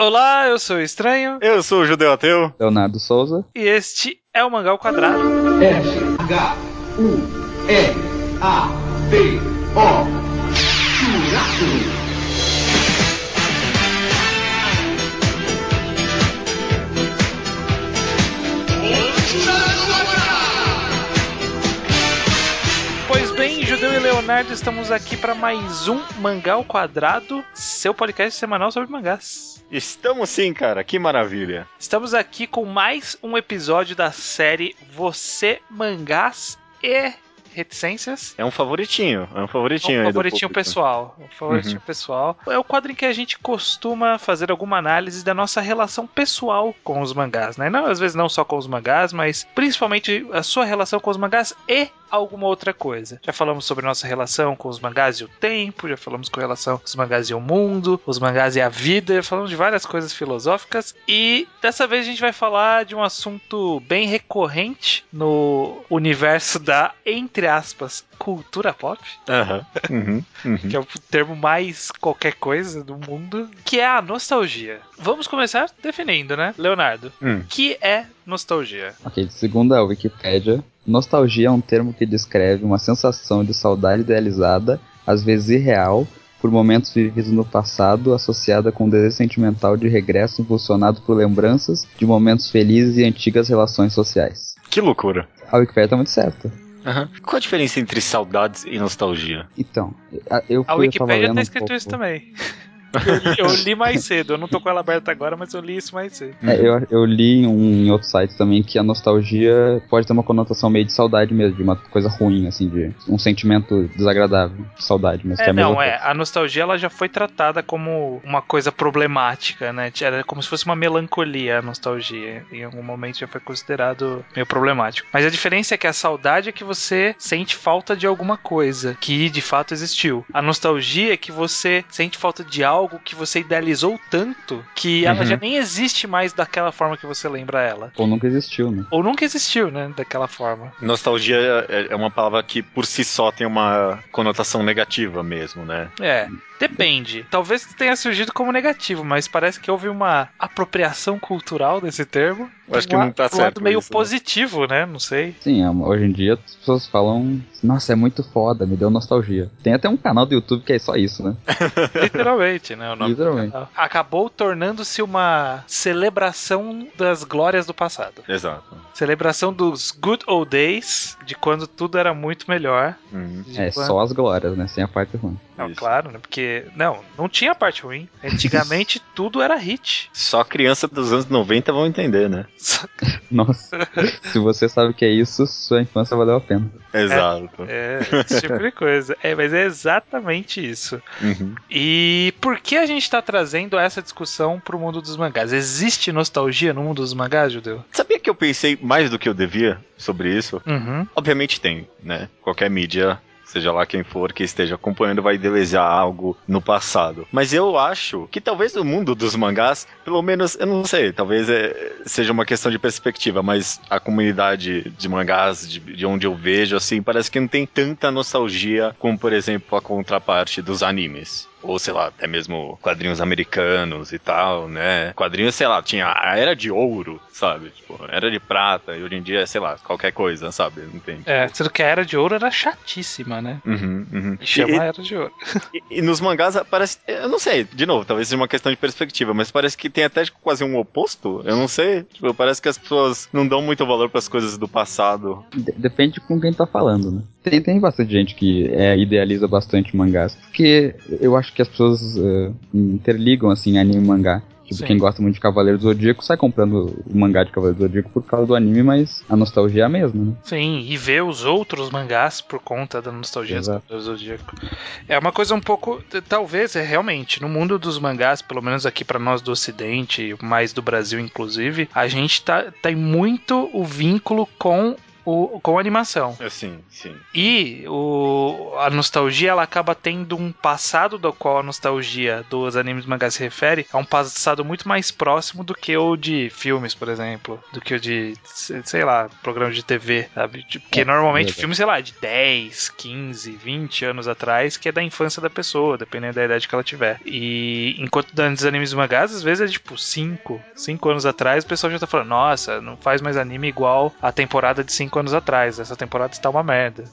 Olá, eu sou o Estranho. Eu sou o Judeu Ateu. Leonardo Souza. E este é o Mangal Quadrado. S-H-U-L-A-D-O Churrasco. Pois bem, Judeu e Leonardo, estamos aqui para mais um Mangal Quadrado, seu podcast semanal sobre mangás. Estamos sim, cara. Que maravilha. Estamos aqui com mais um episódio da série Você Mangás e Reticências. É um favoritinho. É um É favoritinho um aí do favoritinho pessoal. Um favoritinho pessoal. É o quadro em que a gente costuma fazer alguma análise da nossa relação pessoal com os mangás, né? Não, às vezes não só com os mangás, mas principalmente a sua relação com os mangás e alguma outra coisa. Já falamos sobre nossa relação com os mangás e o tempo, já falamos com relação com os mangás e o mundo, os mangás e a vida, já falamos de várias coisas filosóficas e dessa vez a gente vai falar de um assunto bem recorrente no universo da, entre aspas, cultura pop. Uhum. Uhum. que é o termo mais qualquer coisa do mundo, que é a nostalgia. Vamos começar definindo, né, Leonardo? Hum. O que é nostalgia? Ok, segundo a Wikipédia, nostalgia é um termo que descreve uma sensação de saudade idealizada, às vezes irreal, por momentos vividos no passado, associada com um desejo sentimental de regresso impulsionado por lembranças de momentos felizes e antigas relações sociais. Que loucura. A Wikipédia tá muito certa. Aham. Qual a diferença entre saudades e nostalgia? Então, a- eu A fui- Wikipédia lendo tá um escrito pouco- isso também. Eu li, eu li mais cedo, eu não tô com ela aberta agora, mas eu li isso mais cedo. É, eu, eu li em um, em outro site também que a nostalgia pode ter uma conotação meio de saudade mesmo, de uma coisa ruim, assim, de um sentimento desagradável, de saudade, mas que É, a mesma não, é. A nostalgia ela já foi tratada como uma coisa problemática, né? Era como se fosse uma melancolia a nostalgia. Em algum momento já foi considerado meio problemático. Mas a diferença é que a saudade é que você sente falta de alguma coisa que de fato existiu. A nostalgia é que você sente falta de algo que você idealizou tanto que ela Uhum. já nem existe mais daquela forma que você lembra ela. Ou nunca existiu, né? Ou nunca existiu, né? Daquela forma. Nostalgia é é uma palavra que por si só tem uma conotação negativa mesmo, né? É, depende. Talvez tenha surgido como negativo, mas parece que houve uma apropriação cultural desse termo. Eu acho que não tá a- um certo lado meio isso, né? positivo, né? Não sei. Sim, é, hoje em dia as pessoas falam, nossa, é muito foda, me deu nostalgia. Tem até um canal do YouTube que é só isso, né? Literalmente, né? O nome do Literalmente. Acabou tornando-se uma celebração das glórias do passado. Exato. Celebração dos good old days, de quando tudo era muito melhor. Uhum. É quando- só as glórias, né? Sem a parte ruim. Não, Isso. claro, né? Porque, não, não tinha parte ruim. Antigamente tudo era hit. Só criança dos anos 90 vão entender, né? Nossa, se você sabe o que é isso, sua infância valeu a pena. Exato. É, esse tipo de coisa. É, mas é exatamente isso. Uhum. E por que a gente tá trazendo essa discussão pro mundo dos mangás? Existe nostalgia no mundo dos mangás, Judeu? Sabia que eu pensei mais do que eu devia sobre isso? Uhum. Obviamente tem, né? Qualquer mídia, seja lá quem for que esteja acompanhando, vai idealizar algo no passado. Mas eu acho que talvez o mundo dos mangás, pelo menos, eu não sei, talvez é, seja uma questão de perspectiva, mas a comunidade de mangás, de, de onde eu vejo, assim, parece que não tem tanta nostalgia como, por exemplo, a contraparte dos animes. Ou, sei lá, até mesmo quadrinhos americanos e tal, né? Quadrinhos, sei lá, tinha a era de ouro, sabe? Tipo, era de prata, e hoje em dia é, sei lá, qualquer coisa, sabe? Não tem. É, sendo que a Era de Ouro era chatíssima, né? Uhum, uhum. Chama E- a Era de Ouro. E, e nos mangás parece. Eu não sei, de novo, talvez seja uma questão de perspectiva, mas parece que tem até tipo, quase um oposto. Eu não sei. Tipo, parece que as pessoas não dão muito valor para as coisas do passado. De- depende com quem tá falando, né? Tem, tem bastante gente que é, idealiza bastante mangás. Porque eu acho que as pessoas eh, interligam, assim, anime e mangá. Tipo, Sim. quem gosta muito de Cavaleiro do Zodíaco sai comprando o mangá de Cavaleiro do Zodíaco por causa do anime, mas a nostalgia é a mesma, né? Sim, e ver os outros mangás por conta da nostalgia Exato. do Zodíaco. É uma coisa um pouco. Talvez, é realmente, no mundo dos mangás, pelo menos aqui pra nós do Ocidente, mais do Brasil inclusive, a gente tá, tem muito o vínculo com o, com animação. É, sim, sim. E o, a nostalgia ela acaba tendo um passado do qual a nostalgia dos animes e mangás se refere a um passado muito mais próximo do que o de filmes, por exemplo, do que o de, sei lá, programas de TV, sabe? Porque É, normalmente verdade. filmes, sei lá, de 10, 15, 20 anos atrás, que é da infância da pessoa, dependendo da idade que ela tiver. E enquanto dos animes e mangás, às vezes é tipo 5, 5 anos atrás, o pessoal já tá falando, nossa, não faz mais anime igual a temporada de 5 anos atrás, essa temporada está uma merda.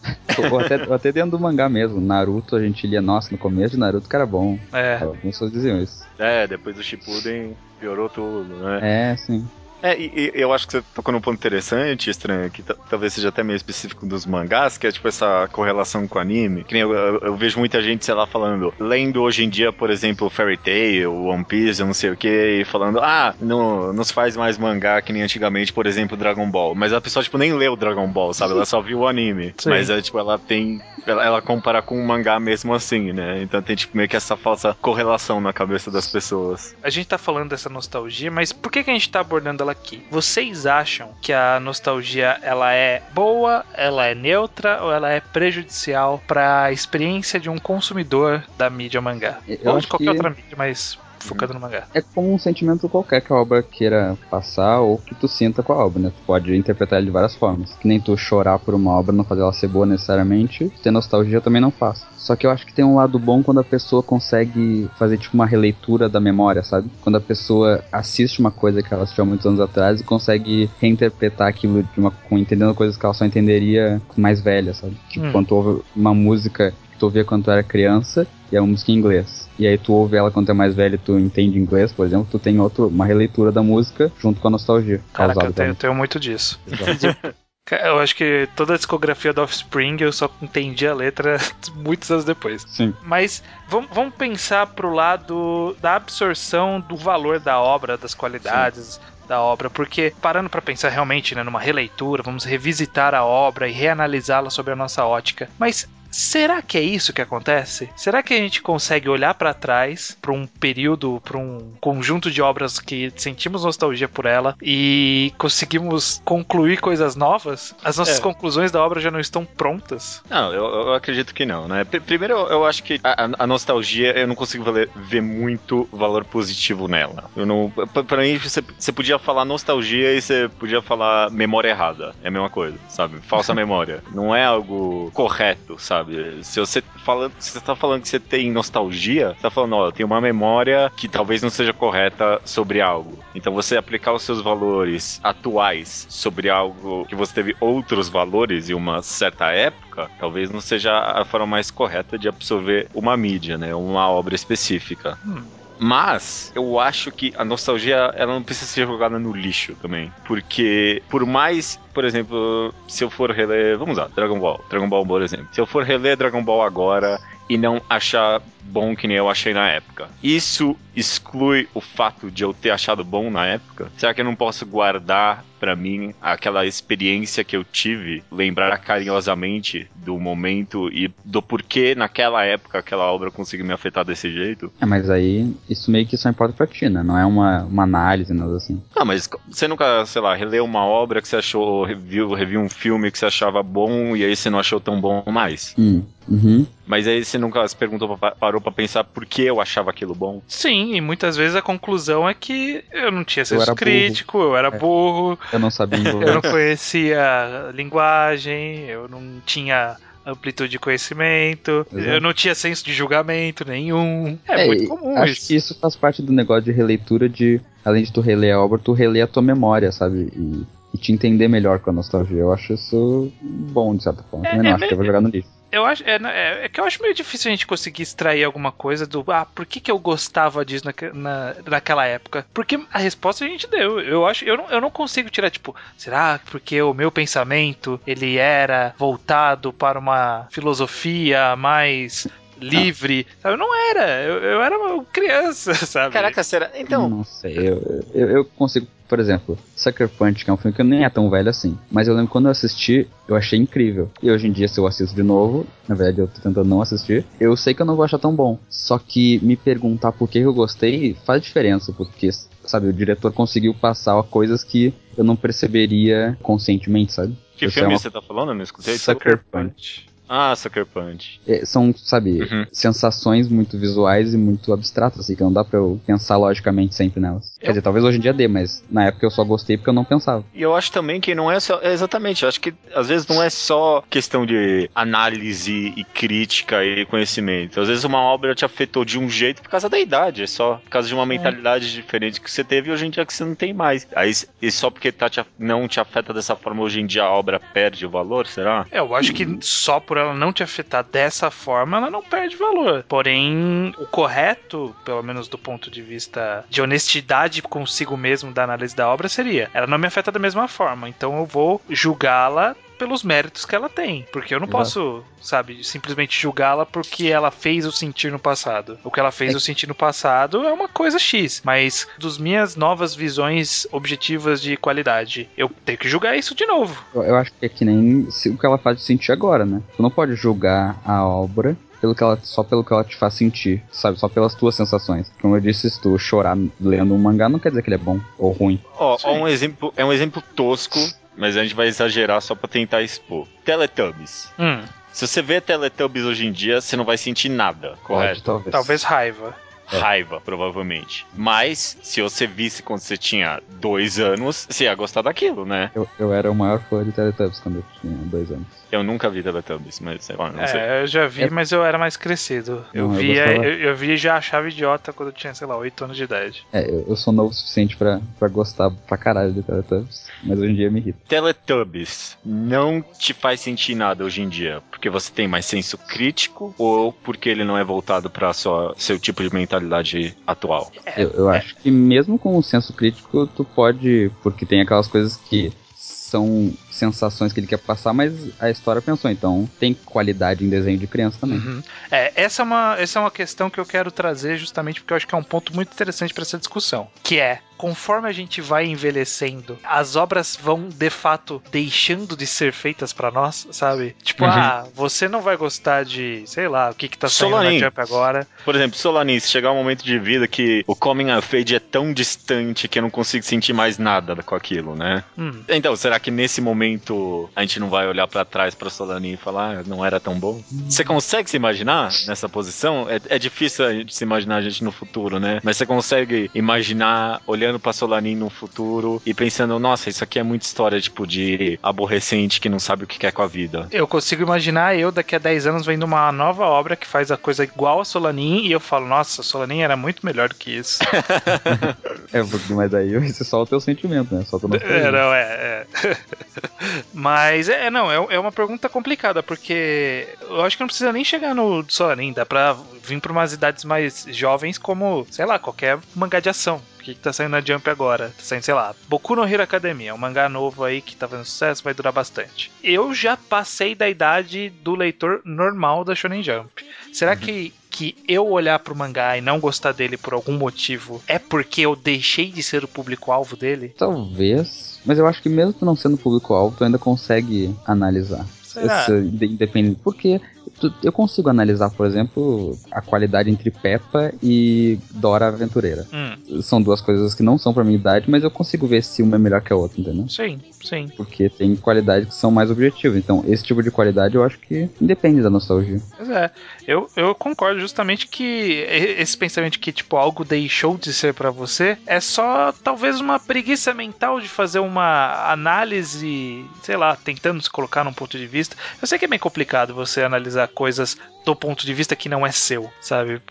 ou, até, ou até dentro do mangá mesmo. Naruto, a gente lia, nossa, no começo de Naruto que era bom. É. Algumas pessoas diziam isso. É, depois do Shippuden piorou tudo, né? É, sim. É, e, e eu acho que você tocou num ponto interessante, estranho, que ta- talvez seja até meio específico dos mangás, que é tipo essa correlação com o anime. Que nem eu, eu- eu vejo muita gente, sei lá, falando, lendo hoje em dia, por exemplo, Fairy Tail, One Piece, eu não sei o que, e falando, ah, não, não se faz mais mangá que nem antigamente, por exemplo, Dragon Ball. Mas a pessoa, tipo, nem leu Dragon Ball, sabe? Ela só viu o anime. Sim. Mas é, tipo, ela tem. Ela, ela compara com o mangá mesmo assim, né? Então tem, tipo, meio que essa falsa correlação na cabeça das pessoas. A gente tá falando dessa nostalgia, mas por que, que a gente tá abordando ela aqui? Vocês acham que a nostalgia ela é boa, ela é neutra ou ela é prejudicial para a experiência de um consumidor da mídia mangá? Eu ou de qualquer que- outra mídia, mas focado no mangá. É como um sentimento qualquer que a obra queira passar ou que tu sinta com a obra, né? Tu pode interpretar ele de várias formas. Que nem tu chorar por uma obra, não fazer ela ser boa necessariamente, ter nostalgia também não faz. Só que eu acho que tem um lado bom quando a pessoa consegue fazer tipo uma releitura da memória, sabe? Quando a pessoa assiste uma coisa que ela assistiu há muitos anos atrás e consegue reinterpretar aquilo de uma, entendendo coisas que ela só entenderia mais velha, sabe? Tipo, Hum. quando tu ouve uma música tu ouvia quando tu era criança e é uma música em inglês. E aí tu ouve ela quando tu é mais velho e tu entende inglês, por exemplo, tu tem outro, uma releitura da música junto com a nostalgia. Caraca, causada eu tenho, eu tenho muito disso. Eu acho que toda a discografia do Offspring eu só entendi a letra muitos anos depois. Sim. Mas vamos, vamos pensar pro lado da absorção do valor da obra, das qualidades da obra, porque parando pra pensar realmente né, numa releitura, vamos revisitar a obra e reanalisá-la sobre a nossa ótica. Mas será que é isso que acontece? Será que a gente consegue olhar pra trás, pra um período, pra um conjunto de obras que sentimos nostalgia por ela e conseguimos concluir coisas novas? As nossas É. conclusões da obra já não estão prontas? Não, eu, eu acredito que não, né? Pr- Primeiro, eu, eu acho que a, a- a nostalgia, eu não consigo valer- ver muito valor positivo nela. Eu não, pra, pra mim, você, você podia falar nostalgia e você podia falar memória errada. É a mesma coisa, sabe? Falsa memória. Não é algo correto, sabe? Se você fala, se você tá falando que você tem nostalgia, você tá falando, ó, eu tenho uma memória que talvez não seja correta sobre algo. Então você aplicar os seus valores atuais sobre algo que você teve outros valores em uma certa época, talvez não seja a forma mais correta de absorver uma mídia, né? Uma obra específica. Hum. Mas eu acho que a nostalgia ela não precisa ser jogada no lixo também. Porque por mais, por exemplo, se eu for reler. Vamos lá, Dragon Ball. Dragon Ball, por exemplo. Se eu for reler Dragon Ball agora e não achar bom que nem eu achei na época. Isso exclui o fato de eu ter achado bom na época? Será que eu não posso guardar pra mim aquela experiência que eu tive, lembrar carinhosamente do momento e do porquê naquela época aquela obra conseguiu me afetar desse jeito? É, mas aí isso meio que só importa pra ti, né? Não é uma, uma análise, nada assim. Ah, mas você nunca, sei lá, releu uma obra que você achou, reviu, reviu um filme que você achava bom e aí você não achou tão bom mais? Hum. Uhum. Mas aí você nunca se perguntou, pa- parou pra pensar por que eu achava aquilo bom? Sim, e muitas vezes a conclusão é que eu não tinha senso era burro. crítico, eu era É. burro, Eu não sabia eu não inglês. conhecia linguagem, eu não tinha amplitude de conhecimento, Exato. eu não tinha senso de julgamento nenhum. É, É, muito comum acho isso. que isso faz parte do negócio de releitura de, além de tu reler a obra, tu reler a tua memória, sabe? E, e te entender melhor com a nostalgia. Eu acho isso bom, de certa forma. É, Também não é acho que eu vou jogar no lixo. Eu acho, é, é- é que eu acho meio difícil a gente conseguir extrair alguma coisa do ah, por que, que eu gostava disso naque- na, naquela época? Porque a resposta a gente deu. Eu acho, eu não, eu não consigo tirar, tipo, será porque o meu pensamento ele era voltado para uma filosofia mais livre, sabe? Não era. Eu, eu era uma criança, sabe? Caraca, será? Então. Não sei, eu, eu, eu consigo. Por exemplo, Sucker Punch, que é um filme que nem é tão velho assim. Mas eu lembro quando eu assisti, eu achei incrível. E hoje em dia, se eu assisto de novo, na verdade eu tô tentando não assistir, eu sei que eu não vou achar tão bom. Só que me perguntar por que eu gostei faz diferença, porque, sabe, o diretor conseguiu passar coisas que eu não perceberia conscientemente, sabe? Que Isso filme é uma- você tá falando? Eu não escutei. Sucker Punch. Ah, Sucker Punch. É, são, sabe, Uhum. sensações muito visuais e muito abstratas, assim, que não dá pra eu pensar logicamente sempre nelas. Quer dizer, talvez hoje em dia dê, mas na época eu só gostei porque eu não pensava. E eu acho também que não é só. é exatamente, eu acho que às vezes não é só questão de análise e crítica e conhecimento. Às vezes uma obra te afetou de um jeito por causa da idade, é só por causa de uma mentalidade diferente que você teve e hoje em dia que você não tem mais. Aí, e só porque tá te, af- não te afeta dessa forma hoje em dia a obra perde o valor, será? É, eu acho que só por ela não te afetar dessa forma, ela não perde valor. Porém, o correto, pelo menos do ponto de vista de honestidade consigo mesmo da análise da obra, seria: ela não me afeta da mesma forma, então eu vou julgá-la pelos méritos que ela tem. Porque eu não Exato. posso, sabe, simplesmente julgá-la porque ela fez eu sentir no passado. O que ela fez É. eu sentir no passado é uma coisa X. Mas dos minhas novas visões objetivas de qualidade, eu tenho que julgar isso de novo. Eu, eu acho que é que nem se- o que ela faz sentir agora, né? Tu não pode julgar a obra pelo que ela, só pelo que ela te faz sentir, sabe? Só pelas tuas sensações. Como eu disse, se tu chorar lendo um mangá, não quer dizer que ele é bom ou ruim. Ó, Sim. ó um exemplo, é um exemplo tosco, mas a gente vai exagerar só pra tentar expor. Teletubbies. Hum, Se você vê Teletubbies hoje em dia, você não vai sentir nada, correto? Pode, talvez. talvez raiva. É. Raiva, provavelmente. Mas, se você visse quando você tinha dois anos, você ia gostar daquilo, né? Eu, eu era o maior fã de Teletubbies quando eu tinha dois anos. Eu nunca vi Teletubbies, mas sei lá, não sei. É, eu já vi, É- mas eu era mais crescido. Eu Não, eu via, gostava. eu, eu via e já achava idiota quando eu tinha, sei lá, 8 anos de idade. É, eu, eu sou novo o suficiente pra, pra gostar pra caralho de Teletubbies, mas hoje em dia me irrita. Teletubbies não te faz sentir nada hoje em dia, porque você tem mais senso crítico ou porque ele não é voltado para seu tipo de mentalidade atual? Eu, eu acho que mesmo com o senso crítico, tu pode. Porque tem aquelas coisas que são sensações que ele quer passar, mas a história pensou. Então tem qualidade em desenho de criança também. Uhum. É, essa é, uma, essa é uma questão que eu quero trazer justamente porque eu acho que é um ponto muito interessante para essa discussão. Que é, conforme a gente vai envelhecendo, as obras vão de fato deixando de ser feitas para nós, sabe? Tipo, Uhum. ah, você não vai gostar de, sei lá, o que que tá saindo Solanin. na Jump agora. Por exemplo, Solanin, se chegar um momento de vida que o Coming of Age é tão distante que eu não consigo sentir mais nada com aquilo, né? Hum, Então, será que nesse momento a gente não vai olhar pra trás pra Solanin e falar, ah, não era tão bom? Você consegue se imaginar nessa posição? É, é difícil a gente se imaginar a gente no futuro, né? Mas você consegue imaginar olhando pra Solanin no futuro e pensando, nossa, isso aqui é muita história, tipo, de aborrecente que não sabe o que quer com a vida. eu consigo imaginar eu daqui a 10 anos vendo uma nova obra que faz a coisa igual a Solanin e eu falo, nossa, Solanin era muito melhor do que isso. É, porque, mas aí vai ser só o teu sentimento, né? Só tu não É, não, é. é. Mas, é, não, é, é uma pergunta complicada, porque eu acho que não precisa nem chegar no Solanin, dá pra vir pra umas idades mais jovens, como, sei lá, qualquer mangá de ação. Que, que tá saindo na Jump agora? Tá saindo, sei lá, Boku no Hero Academia, um mangá novo aí que tá fazendo sucesso, vai durar bastante. Eu já passei da idade do leitor normal da Shonen Jump. Será que, que eu olhar pro mangá e não gostar dele por algum motivo é porque eu deixei de ser o público-alvo dele? Talvez. Mas eu acho que mesmo tu não sendo público-alvo, tu ainda consegue analisar. Será? Esse, de- independente. Porque tu- eu consigo analisar, por exemplo, a qualidade entre Peppa e Dora Aventureira. Hum, São duas coisas que não são pra minha idade, mas eu consigo ver se uma é melhor que a outra, entendeu? sim, sim. Porque tem qualidades que são mais objetivas. Então, esse tipo de qualidade eu acho que independe da nostalgia. Pois é, eu, eu concordo justamente que esse pensamento de que, tipo, algo deixou de ser pra você é só talvez uma preguiça mental de fazer uma análise, sei lá, tentando se colocar num ponto de vista. Eu sei que é bem complicado você analisar coisas do ponto de vista que não é seu, sabe?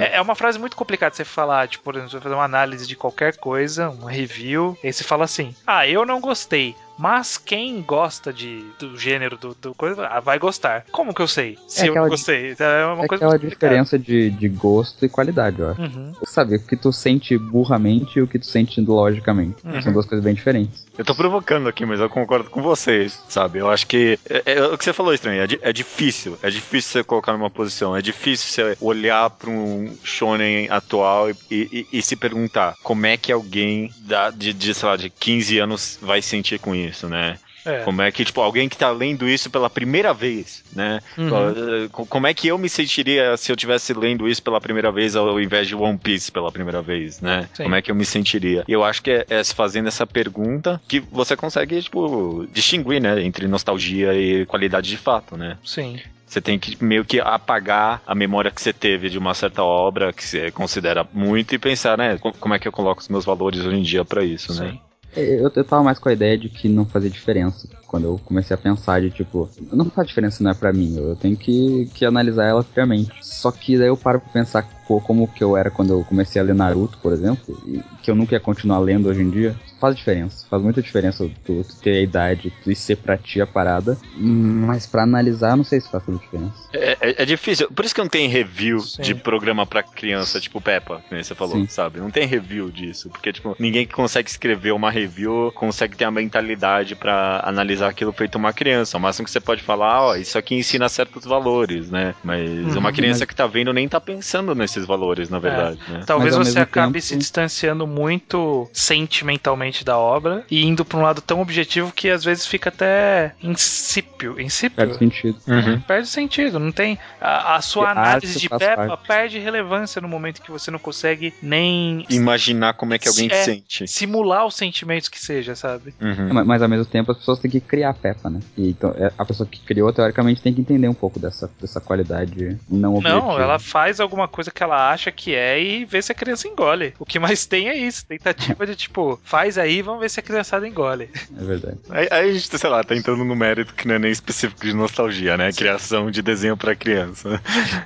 É, é uma frase muito complicada você falar, tipo, por exemplo, você vai fazer uma análise de qualquer coisa, uma review, e aí você fala assim: ah, eu não gostei. Mas quem gosta de, do gênero do, do coisa ah, vai gostar. Como que eu sei? Se É eu gostei. É uma É coisa aquela diferença de, de gosto e qualidade, ó. Uhum. Sabe, o que tu sente burramente e o que tu sente logicamente. Uhum. São duas coisas bem diferentes. Eu tô provocando aqui, mas eu concordo com vocês, sabe? Eu acho que. É, é o que você falou, estranho. É, é difícil. É difícil você colocar numa posição. É difícil você olhar pra um shonen atual e, e- e se perguntar como é que alguém da, de, de, sei lá, de 15 anos vai sentir com isso, né? É. Como é que, tipo, alguém que tá lendo isso pela primeira vez, né? Uhum. Co- Como é que eu me sentiria se eu tivesse lendo isso pela primeira vez ao invés de One Piece pela primeira vez, né? Sim. Como é que eu me sentiria? E eu acho que é, é se fazendo essa pergunta que você consegue, tipo, distinguir, né? Entre nostalgia e qualidade de fato, né? Sim. Você tem que meio que apagar a memória que você teve de uma certa obra que você considera muito e pensar, né? co- Como é que eu coloco os meus valores hoje em dia pra isso, né? Eu, eu tava mais com a ideia de que não fazia diferença. Quando eu comecei a pensar de tipo, não faz diferença não é pra mim, eu tenho que, que analisar ela friamente. Só que daí eu paro pra pensar pô, como que eu era quando eu comecei a ler Naruto, por exemplo, e que eu nunca ia continuar lendo hoje em dia. Faz diferença, faz muita diferença tu, tu ter a idade tu, e ser pra ti a parada. Mas pra analisar, não sei se faz toda diferença. É, é- é difícil. Por isso que não tem review Sim. de programa pra criança, tipo Peppa, que você falou, Sim. sabe? Não tem review disso. Porque, tipo, ninguém que consegue escrever uma review consegue ter a mentalidade pra analisar aquilo feito uma criança. O máximo que você pode falar, ó, isso aqui ensina certos valores, né? Mas Uhum, uma criança mas- que tá vendo nem tá pensando nesses valores, na verdade, né? Talvez você acabe tempo- se distanciando muito sentimentalmente da obra e indo pra um lado tão objetivo que às vezes fica até insípio. Insípio? Perde sentido. Uhum. Perde sentido, não tem. A, a sua Porque análise de Peppa parte. perde relevância no momento que você não consegue nem Imaginar como é que alguém É. sente. simular os sentimentos que seja, sabe? Uhum. Mas, mas ao mesmo tempo as pessoas têm que criar a Peppa, né? E, então é, a pessoa que criou, teoricamente, tem que entender um pouco dessa, dessa qualidade não objetiva. Não, ela faz alguma coisa que ela acha que é e vê se a criança engole. O que mais tem é isso, tentativa de tipo, faz aí, vamos ver se a criançada engole. É verdade. Aí, aí a gente, sei lá, tá entrando no mérito que não é nem específico de nostalgia, né? Criação de desenho pra criança.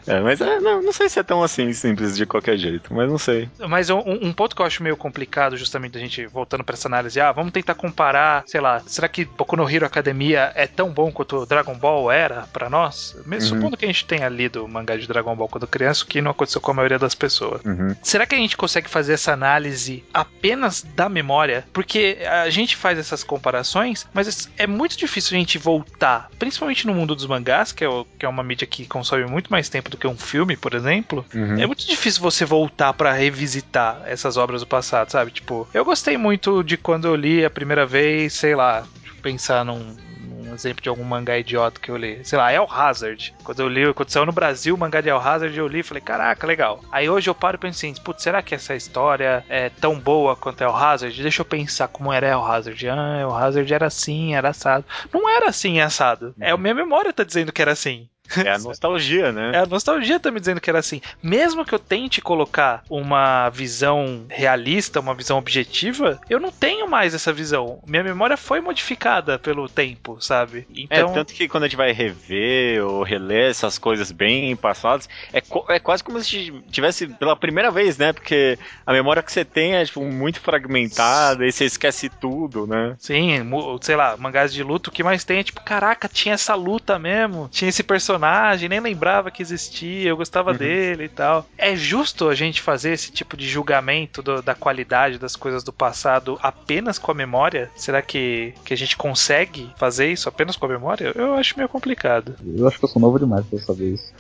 É, mas é, não, não sei se é tão assim simples de qualquer jeito, mas não sei. Mas um, um ponto que eu acho meio complicado, justamente da gente voltando pra essa análise, ah, vamos tentar comparar, sei lá, será que Boku no Hero Academia é tão bom quanto Dragon Ball era pra nós? Mesmo Uhum. supondo que a gente tenha lido o mangá de Dragon Ball quando criança, o que não aconteceu com a maioria das pessoas. Uhum. Será que a gente consegue fazer essa análise apenas da memória? Porque a gente faz essas comparações, mas é muito difícil a gente voltar, principalmente no mundo dos mangás, que é, o- que é uma mídia que consome muito mais tempo do que um filme, por exemplo. Uhum. É muito difícil você voltar pra revisitar essas obras do passado, sabe? Tipo, eu gostei muito de quando eu li a primeira vez, sei lá, pensar num exemplo de algum mangá idiota que eu li. Sei lá, El Hazard. Quando eu li, quando saiu no Brasil o mangá de El Hazard, eu li e falei, caraca, legal. Aí hoje eu paro e penso assim, putz, será que essa história é tão boa quanto El Hazard? Deixa eu pensar como era El Hazard. Ah, El Hazard era assim, era assado. Não era assim, assado. É a minha memória tá dizendo que era assim. É a nostalgia, né? É, a nostalgia tá me dizendo que era assim. Mesmo que eu tente colocar uma visão realista, uma visão objetiva, eu não tenho mais essa visão. Minha memória foi modificada pelo tempo, sabe? Então, É, tanto que quando a gente vai rever ou reler essas coisas bem passadas, é, é quase como se tivesse pela primeira vez, né? Porque a memória que você tem é, tipo, muito fragmentada e você esquece tudo, né? Sim, sei lá, mangás de luta, o que mais tem é tipo, caraca, tinha essa luta mesmo, tinha esse personagem, nem lembrava que existia, eu gostava Uhum. dele e tal. É justo a gente fazer esse tipo de julgamento do- da qualidade das coisas do passado apenas com a memória? Será que, que a gente consegue fazer isso apenas com a memória? Eu acho meio complicado. Eu acho que eu sou novo demais pra saber isso.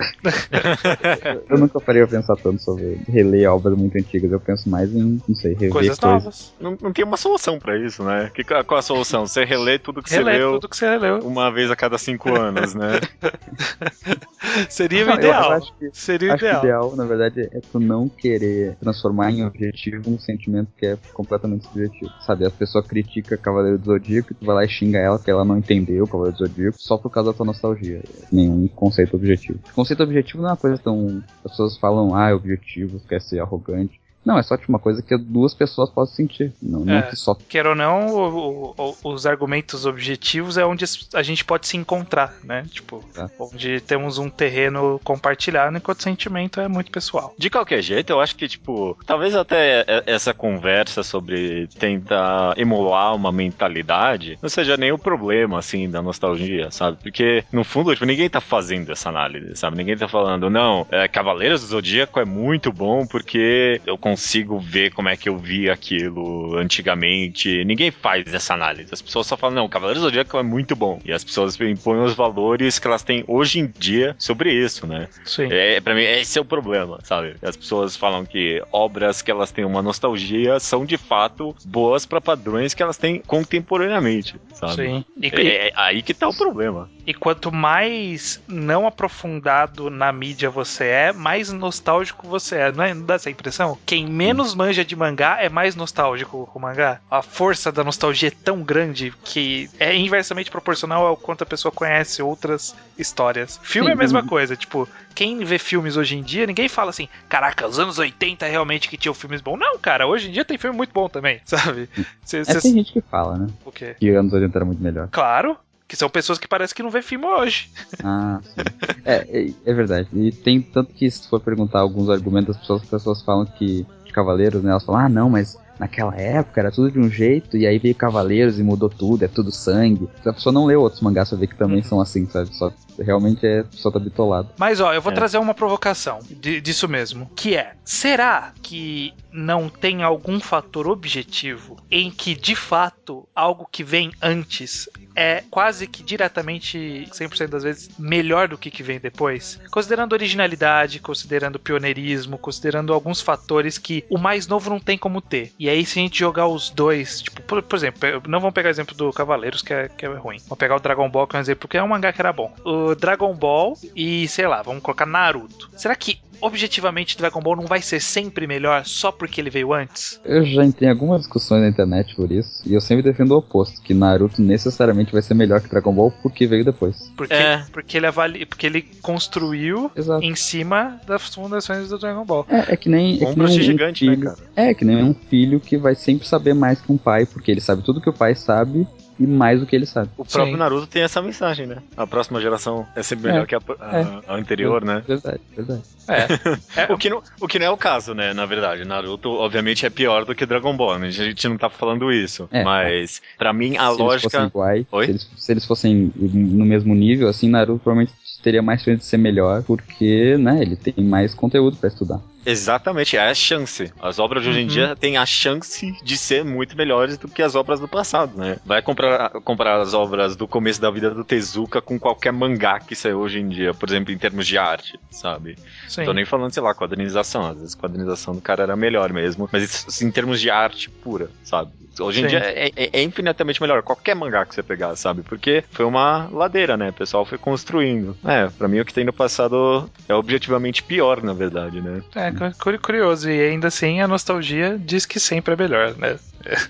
eu, eu nunca parei a pensar tanto sobre reler obras muito antigas. Eu penso mais em, não sei, rever Coisas coisas. novas. Não, não tem uma solução pra isso, né? Que, qual a solução? Você relê tudo que Reler você leu tudo que você leu. uma vez a cada cinco anos, né? Seria o ideal. Acho que, Seria o acho que o ideal. ideal, na verdade, é tu não querer transformar em objetivo um sentimento que é completamente subjetivo. Sabe, a pessoa critica Cavaleiro do Zodíaco e tu vai lá e xinga ela porque ela não entendeu o Cavaleiro do Zodíaco só por causa da tua nostalgia. Nenhum conceito objetivo. Conceito objetivo não é uma coisa tão. As pessoas falam, ah, é objetivo, quer ser arrogante. Não, é só tipo, uma coisa que duas pessoas podem sentir. Não, não É. que só. Quer ou não, o- o- os argumentos objetivos é onde a gente pode se encontrar, né? Tipo, Tá. onde temos um terreno compartilhado, enquanto o sentimento é muito pessoal. De qualquer jeito, eu acho que, tipo, talvez até essa conversa sobre tentar emular uma mentalidade não seja nem o problema, assim, da nostalgia, sabe? Porque, no fundo, tipo, ninguém tá fazendo essa análise, sabe? Ninguém tá falando, não, é, Cavaleiros do Zodíaco é muito bom porque eu consigo ver como é que eu vi aquilo antigamente. Ninguém faz essa análise. As pessoas só falam, não, Cavaleiros do Zodíaco é muito bom. E as pessoas impõem os valores que elas têm hoje em dia sobre isso, né? Sim. É, pra mim, esse é o problema, sabe? As pessoas falam que obras que elas têm uma nostalgia são de fato boas pra padrões que elas têm contemporaneamente, sabe? Sim. E, É, é aí que tá o problema. E quanto mais não aprofundado na mídia você é, mais nostálgico você é. Não, é, não dá essa impressão? Quem menos manja de mangá é mais nostálgico com o mangá. A força da nostalgia é tão grande que é inversamente proporcional ao quanto a pessoa conhece outras histórias. Filme é a Sim. mesma coisa, tipo, quem vê filmes hoje em dia, ninguém fala assim, caraca, os anos 80 realmente que tinham filmes bons. Não, cara, hoje em dia tem filme muito bom também, sabe? Cê, É, cê- tem gente que fala, né? o quê? Que anos 80 era muito melhor. Claro, que são pessoas que parecem que não vê filme hoje. Ah, sim. é, é, é verdade. E tem tanto que se for perguntar alguns argumentos das pessoas, as pessoas falam que de Cavaleiros, né? Elas falam, ah não, mas naquela época era tudo de um jeito, e aí veio Cavaleiros e mudou tudo, é tudo sangue. Se a pessoa não leu outros mangás pra ver que também são assim, sabe? Só realmente é só tá bitolado. Mas ó, eu vou É. trazer uma provocação de- disso mesmo, que é, será que não tem algum fator objetivo em que de fato algo que vem antes é quase que diretamente 100% das vezes melhor do que que vem depois? Considerando originalidade, considerando pioneirismo, considerando alguns fatores que o mais novo não tem como ter. E aí se a gente jogar os dois, tipo, por, por exemplo, não vamos pegar o exemplo do Cavaleiros, que é, que é ruim. Vamos pegar o Dragon Ball, que é um exemplo, porque é um mangá que era bom. O Dragon Ball e, sei lá, vamos colocar Naruto. Será que objetivamente Dragon Ball não vai ser sempre melhor só porque ele veio antes? Eu já entrei em algumas discussões na internet por isso, e eu sempre defendo o oposto, que Naruto necessariamente vai ser melhor que Dragon Ball porque veio depois. Porque, É. porque, ele, avali... porque ele construiu Exato. em cima das fundações do Dragon Ball. É, é que nem, é que Ombros nem um gigante, né, filho. cara? É, que nem um filho que vai sempre saber mais que um pai, porque ele sabe tudo que o pai sabe e mais do que ele sabe. O próprio Sim. Naruto tem essa mensagem, né? A próxima geração é sempre melhor É. que a, a- a anterior, né? Verdade, verdade. É. É, O que, não, o que não é o caso, né? Na verdade, Naruto, obviamente, é pior do que Dragon Ball. Né? A gente não tá falando isso. É. Mas, pra mim, a se eles lógica. fossem iguais, Oi? se eles, se eles fossem no mesmo nível, assim, Naruto provavelmente teria mais chance de ser melhor, porque, né, ele tem mais conteúdo pra estudar. Exatamente, é a chance. As obras de hoje em Uhum. dia têm a chance de ser muito melhores do que as obras do passado, né? Vai comprar, comparar as obras do começo da vida do Tezuka com qualquer mangá que saiu hoje em dia, por exemplo, em termos de arte, sabe? sim. Tô nem falando, sei lá, quadrinização. Às vezes a quadrinização do cara era melhor mesmo. Mas isso, em termos de arte pura, sabe? Hoje em Sim. dia é, é- é infinitamente melhor. Qualquer mangá que você pegar, sabe? Porque foi uma ladeira, né? O pessoal foi construindo. É, pra mim o que tem no passado é objetivamente pior, na verdade, né? É, curioso. E ainda assim a nostalgia diz que sempre é melhor, né?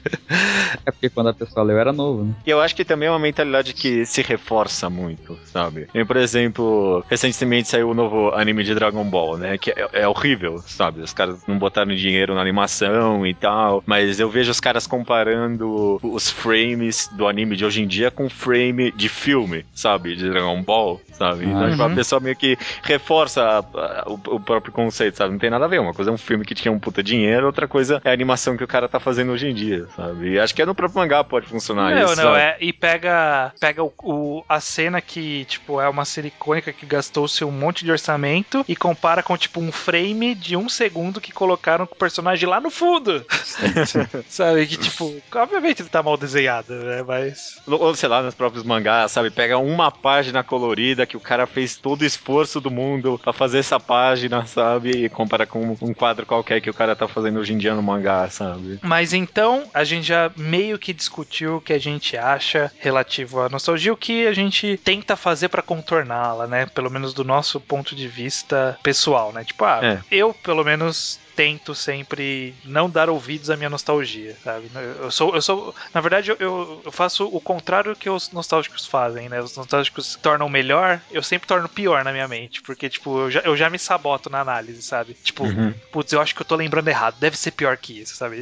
É porque quando a pessoa leu era novo, né? E eu acho que também é uma mentalidade que se reforça muito, sabe? E, por exemplo, recentemente saiu o novo anime de Dragon Ball, né? Que é, é horrível, sabe? Os caras não botaram dinheiro na animação e tal. Mas eu vejo os caras comparando os frames do anime de hoje em dia com frame de filme, sabe? De Dragon Ball, sabe? Então, Ah. tipo, a Uhum. pessoa meio que reforça a- a- o, o próprio conceito, sabe? Não tem nada a ver. Uma coisa é um filme que tinha um puta dinheiro, outra coisa é a animação que o cara tá fazendo hoje em dia, sabe? E acho que é no próprio mangá pode funcionar não, isso. não, sabe? é. E pega, pega o, o- a cena que, tipo, é uma série icônica que gastou-se um monte de orçamento e compara com, tipo, um frame de um segundo que colocaram com o personagem lá no fundo. Sabe? Que, tipo, obviamente ele tá mal desenhado, né? Mas. Ou sei lá, nos próprios mangás, sabe? Pega uma página colorida que o cara fez todo o esforço do mundo pra fazer essa página, sabe? E compara com um quadro qualquer que o cara tá fazendo hoje em dia no mangá, sabe? Mas então, a gente já meio que discutiu o que a gente acha relativo à nostalgia, o que a gente tenta fazer pra contorná-la, né? Pelo menos do nosso ponto de vista pessoal, né? Tipo, ah, É. eu pelo menos tento sempre não dar ouvidos à minha nostalgia, sabe? Eu sou, eu sou na verdade, eu, eu faço o contrário que os nostálgicos fazem, né? Os nostálgicos se tornam melhor, eu sempre torno pior na minha mente, porque, tipo, eu já, eu já me saboto na análise, sabe? Tipo, uhum. putz, eu acho que eu tô lembrando errado, deve ser pior que isso, sabe?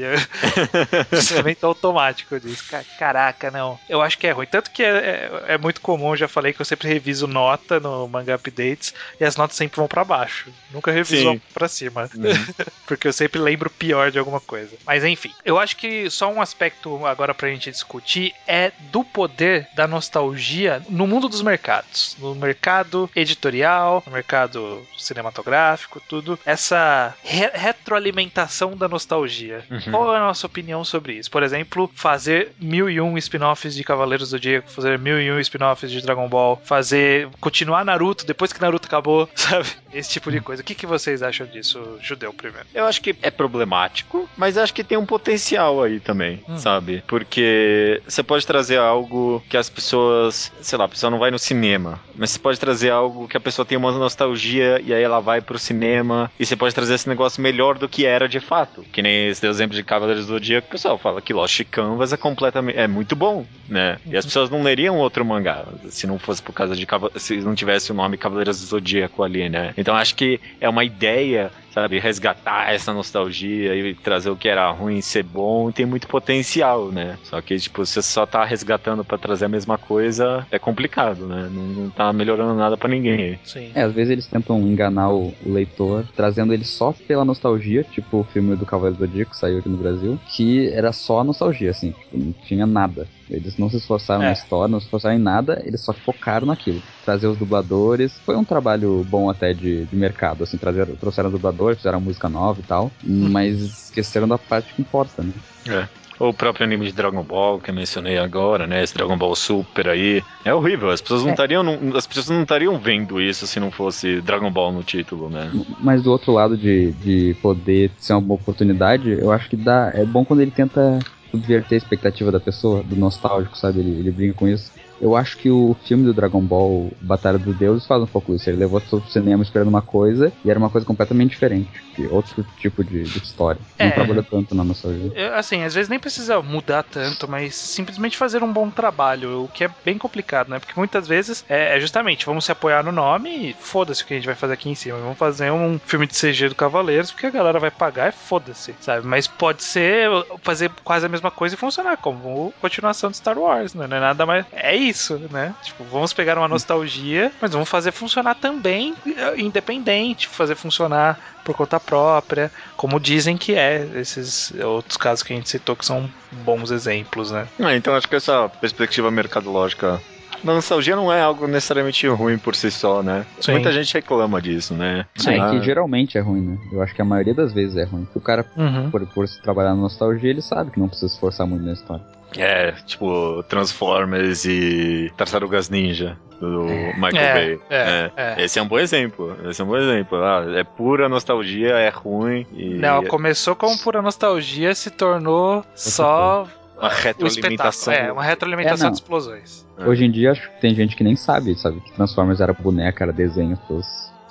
Pensamento automático disso. Caraca, não. Eu acho que é ruim. Tanto que é, é, é, muito comum, eu já falei que eu sempre reviso nota no Manga Updates e as notas sempre vão para baixo. Nunca reviso para cima. Uhum. porque eu sempre lembro pior de alguma coisa. Mas enfim, eu acho que só um aspecto agora pra gente discutir é do poder da nostalgia no mundo dos mercados. No mercado editorial, no mercado cinematográfico, tudo. Essa re retroalimentação da nostalgia. Uhum. Qual é a nossa opinião sobre isso? Por exemplo, fazer mil e um spin-offs de Cavaleiros do Zodíaco, fazer mil e um spin-offs de Dragon Ball, fazer. continuar Naruto depois que Naruto acabou, sabe? Esse tipo de coisa. O que, que vocês acham disso, Judeu, primeiro? Eu acho que é problemático, mas acho que tem um potencial aí também, hum. sabe? Porque você pode trazer algo que as pessoas, sei lá, a pessoa não vai no cinema, mas você pode trazer algo que a pessoa tem uma nostalgia e aí ela vai pro cinema e você pode trazer esse negócio melhor do que era de fato. Que nem esse exemplo de Cavaleiros do que o pessoal fala que Lost Canvas é completamente é muito bom, né? E as uhum. pessoas não leriam outro mangá se não fosse por causa de se não tivesse o nome Cavaleiros do Zodíaco ali, né? Então acho que é uma ideia sabe, resgatar essa nostalgia e trazer o que era ruim ser bom, tem muito potencial, né? Só que, tipo, você só tá resgatando para trazer a mesma coisa, é complicado, né? Não, não tá melhorando nada para ninguém. Sim. É, às vezes eles tentam enganar o, o, leitor, trazendo ele só pela nostalgia, tipo o filme do Cavaleiro do Zodíaco, que saiu aqui no Brasil, que era só nostalgia, assim, tipo, não tinha nada. Eles não se esforçaram é. na história, não se esforçaram em nada, eles só focaram naquilo. Trazer os dubladores. Foi um trabalho bom até de, de mercado, assim, trazer, trouxeram dubladores, fizeram música nova e tal. Hum. Mas esqueceram da parte que importa, né? É. O próprio anime de Dragon Ball que eu mencionei agora, né? Esse Dragon Ball Super aí. É horrível. As pessoas não é. estariam. É. As pessoas não estariam vendo isso se não fosse Dragon Ball no título, né? Mas do outro lado de, de poder ser uma boa oportunidade, eu acho que dá. É bom quando ele tenta subverter a expectativa da pessoa, do nostálgico, sabe? Ele, ele brinca com isso. Eu acho que o filme do Dragon Ball, Batalha dos Deuses, faz um pouco isso. Ele levou todo o cinema esperando uma coisa e era uma coisa completamente diferente. Outro tipo de, de história. É, não trabalha tanto na nostalgia. Assim, às vezes nem precisa mudar tanto, mas simplesmente fazer um bom trabalho, o que é bem complicado, né? Porque muitas vezes é, é justamente, vamos se apoiar no nome e foda-se o que a gente vai fazer aqui em cima. Vamos fazer um filme de CG do Cavaleiros, porque a galera vai pagar e foda-se, sabe? Mas pode ser fazer quase a mesma coisa e funcionar, como continuação de Star Wars, né? Não é nada mais. É isso isso, né? Tipo, vamos pegar uma nostalgia, mas vamos fazer funcionar também eh, independente, fazer funcionar por conta própria, como dizem que é esses outros casos que a gente citou que são bons exemplos, né? Ah, então acho que essa perspectiva mercadológica a nostalgia não é algo necessariamente ruim por si só, né? Sim. Muita gente reclama disso, né? Sim, é que geralmente é ruim, né? Eu acho que a maioria das vezes é ruim. O cara, uhum. por, por trabalhar na nostalgia, ele sabe que não precisa se esforçar muito na história. É, tipo, Transformers e Tartarugas Ninja do Michael é, Bay. É, é. é, Esse é um bom exemplo. Esse é um bom exemplo. Ah, é pura nostalgia, é ruim. E... Não, começou como pura nostalgia, se tornou só. Uma retroalimentação. É, uma retroalimentação é, de explosões. Hoje em dia, acho que tem gente que nem sabe, sabe? Que Transformers era boneca, era desenho, pros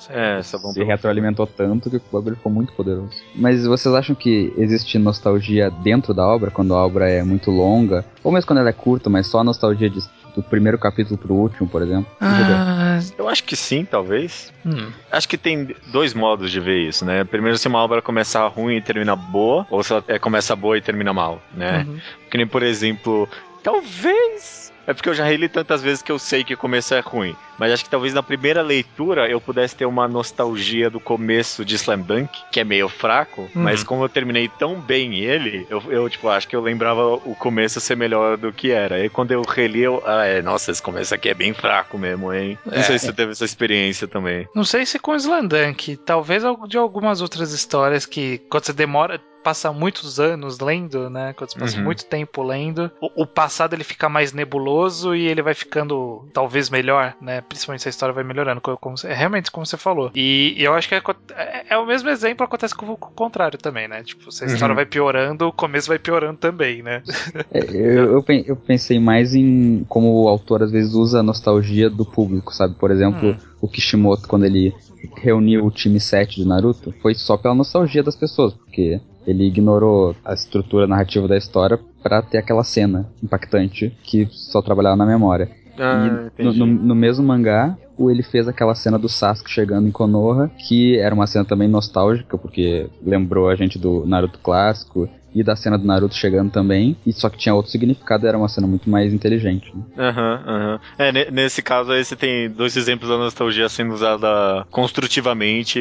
é, só se retroalimentou tanto que o bagulho ficou muito poderoso. Mas vocês acham que existe nostalgia dentro da obra, quando a obra é muito longa? Ou mesmo quando ela é curta, mas só a nostalgia de, do primeiro capítulo pro último, por exemplo? Ah, eu acho que sim, talvez. Hum. Acho que tem dois modos de ver isso, né? Primeiro, se uma obra começar ruim e termina boa, ou se ela é, começa boa e termina mal, né? Uhum. Que nem, por exemplo, talvez é porque eu já reli tantas vezes que eu sei que o começo é ruim. Mas acho que talvez na primeira leitura eu pudesse ter uma nostalgia do começo de Slam Dunk, que é meio fraco, uhum. mas como eu terminei tão bem ele, eu, eu, tipo, acho que eu lembrava o começo ser melhor do que era. E quando eu reli, eu. Ah, é, nossa, esse começo aqui é bem fraco mesmo, hein? Não é. sei se você teve essa experiência também. Não sei se com Slam Dunk, talvez de algumas outras histórias que quando você demora passa muitos anos lendo, né? Quando você passa Uhum. muito tempo lendo, o, o passado ele fica mais nebuloso e ele vai ficando talvez melhor, né? Principalmente se a história vai melhorando, como, como é realmente como você falou. E, e eu acho que é, é- é o mesmo exemplo acontece com, o com o contrário também, né? Tipo, se a história Uhum. vai piorando, o começo vai piorando também, né? É, eu, eu, eu pensei mais em como o autor às vezes usa a nostalgia do público, sabe? Por exemplo, Hum. o Kishimoto, quando ele reuniu o time 7 de Naruto, foi só pela nostalgia das pessoas, porque ele ignorou a estrutura narrativa da história pra ter aquela cena impactante que só trabalhava na memória. Ah, no, no- no mesmo mangá, o ele fez aquela cena do Sasuke chegando em Konoha, que era uma cena também nostálgica, porque lembrou a gente do Naruto clássico e da cena do Naruto chegando também, e só que tinha outro significado, era uma cena muito mais inteligente. né? Aham, aham. É, ne- nesse caso aí você tem dois exemplos da nostalgia sendo usada construtivamente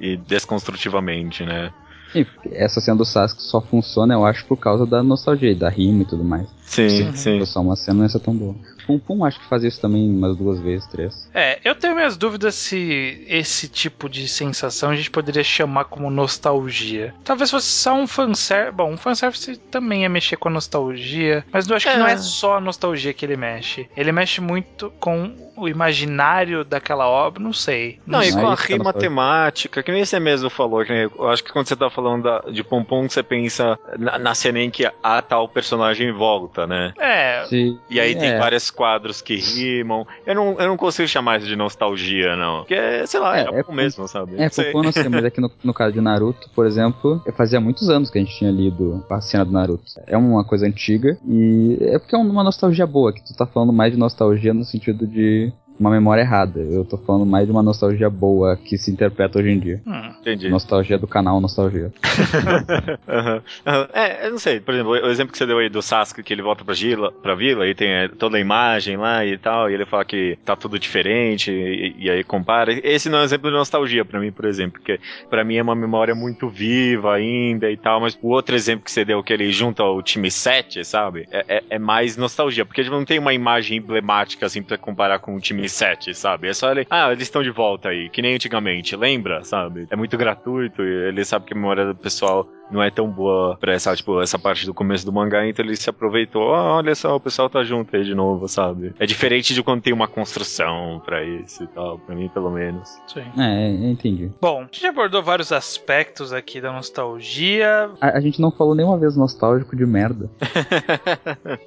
e desconstrutivamente, né? E essa cena do Sasuke só funciona, eu acho, por causa da nostalgia, da rima e tudo mais. Sim, sim. fosse só uma cena, não ser tão boa. Pum Pum acho que fazia isso também umas duas vezes, três. É, eu tenho minhas dúvidas se esse tipo de sensação a gente poderia chamar como nostalgia. Talvez fosse só um fanservice. Bom, um fanservice também é mexer com a nostalgia, mas eu acho que É. não é só a nostalgia que ele mexe. Ele mexe muito com o imaginário daquela obra, não sei. Não, e Não, com é a que é rima temática, que nem você mesmo falou, que eu acho que quando você tá falando da- de Pompom, você pensa na, na cena em que a tal personagem volta, né? É, Se- E aí tem é, vários quadros que rimam. Eu não, eu não consigo chamar isso de nostalgia, não. Porque, sei lá, É, é, é mesmo, sabe? É, eu não sei, mas aqui no, no caso de Naruto, por exemplo, fazia muitos anos que a gente tinha lido a cena do Naruto. É uma coisa antiga e é porque é uma nostalgia boa, que tu tá falando mais de nostalgia no sentido de uma memória errada. Eu tô falando mais de uma nostalgia boa que se interpreta hoje em dia. hum, Entendi. Nostalgia do canal Nostalgia. Aham, aham. É, eu não sei, por exemplo, o exemplo que você deu aí do Sasuke, que ele volta pra, Gila, pra vila e tem é, toda a imagem lá e tal, e ele fala que tá tudo diferente, e, e aí compara. Esse não é um exemplo de nostalgia pra mim, por exemplo, porque pra mim é uma memória muito viva ainda e tal, mas o outro exemplo que você deu, que ele junta o time 7, sabe? É, é- é mais nostalgia, porque não tem uma imagem emblemática assim pra comparar com o time 7, sabe? É só ele, ah, eles estão de volta aí, que nem antigamente, lembra, sabe? É muito gratuito e ele sabe que a memória do pessoal não é tão boa pra essa, tipo, essa parte do começo do mangá, então ele se aproveitou, ah, olha só, o pessoal tá junto aí de novo, sabe? É diferente de quando tem uma construção pra isso e tal, pra mim pelo menos. sim. É, eu entendi. Bom, a gente abordou vários aspectos aqui da nostalgia. A, a gente não falou nenhuma vez nostálgico de merda.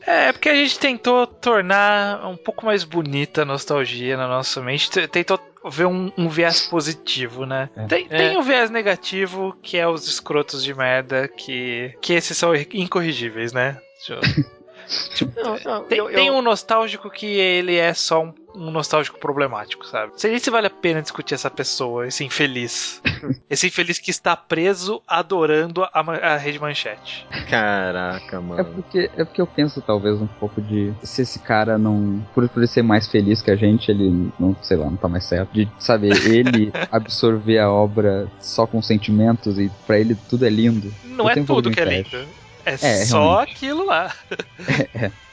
É, porque a gente tentou tornar um pouco mais bonita a nostalgia na nossa mente. Tentou ver um, um viés positivo, né? É. Tem, É. tem um viés negativo, que é os escrotos de merda, que, que esses são incorrigíveis, né? Deixa eu- Não, não, Tem, eu- eu- tem um nostálgico que ele é só um, um nostálgico problemático, sabe? Não sei se vale a pena discutir essa pessoa, esse infeliz. esse infeliz que está preso adorando a, a rede manchete. Caraca, É mano. porque, é porque eu penso talvez um pouco de se esse cara não. Por, por ele ser mais feliz que a gente, ele não, sei lá, não tá mais certo. De, sabe, ele absorver a obra só com sentimentos e pra ele tudo é lindo. Não Eu é tudo que é lindo. É, É, só realmente. aquilo lá. Eu,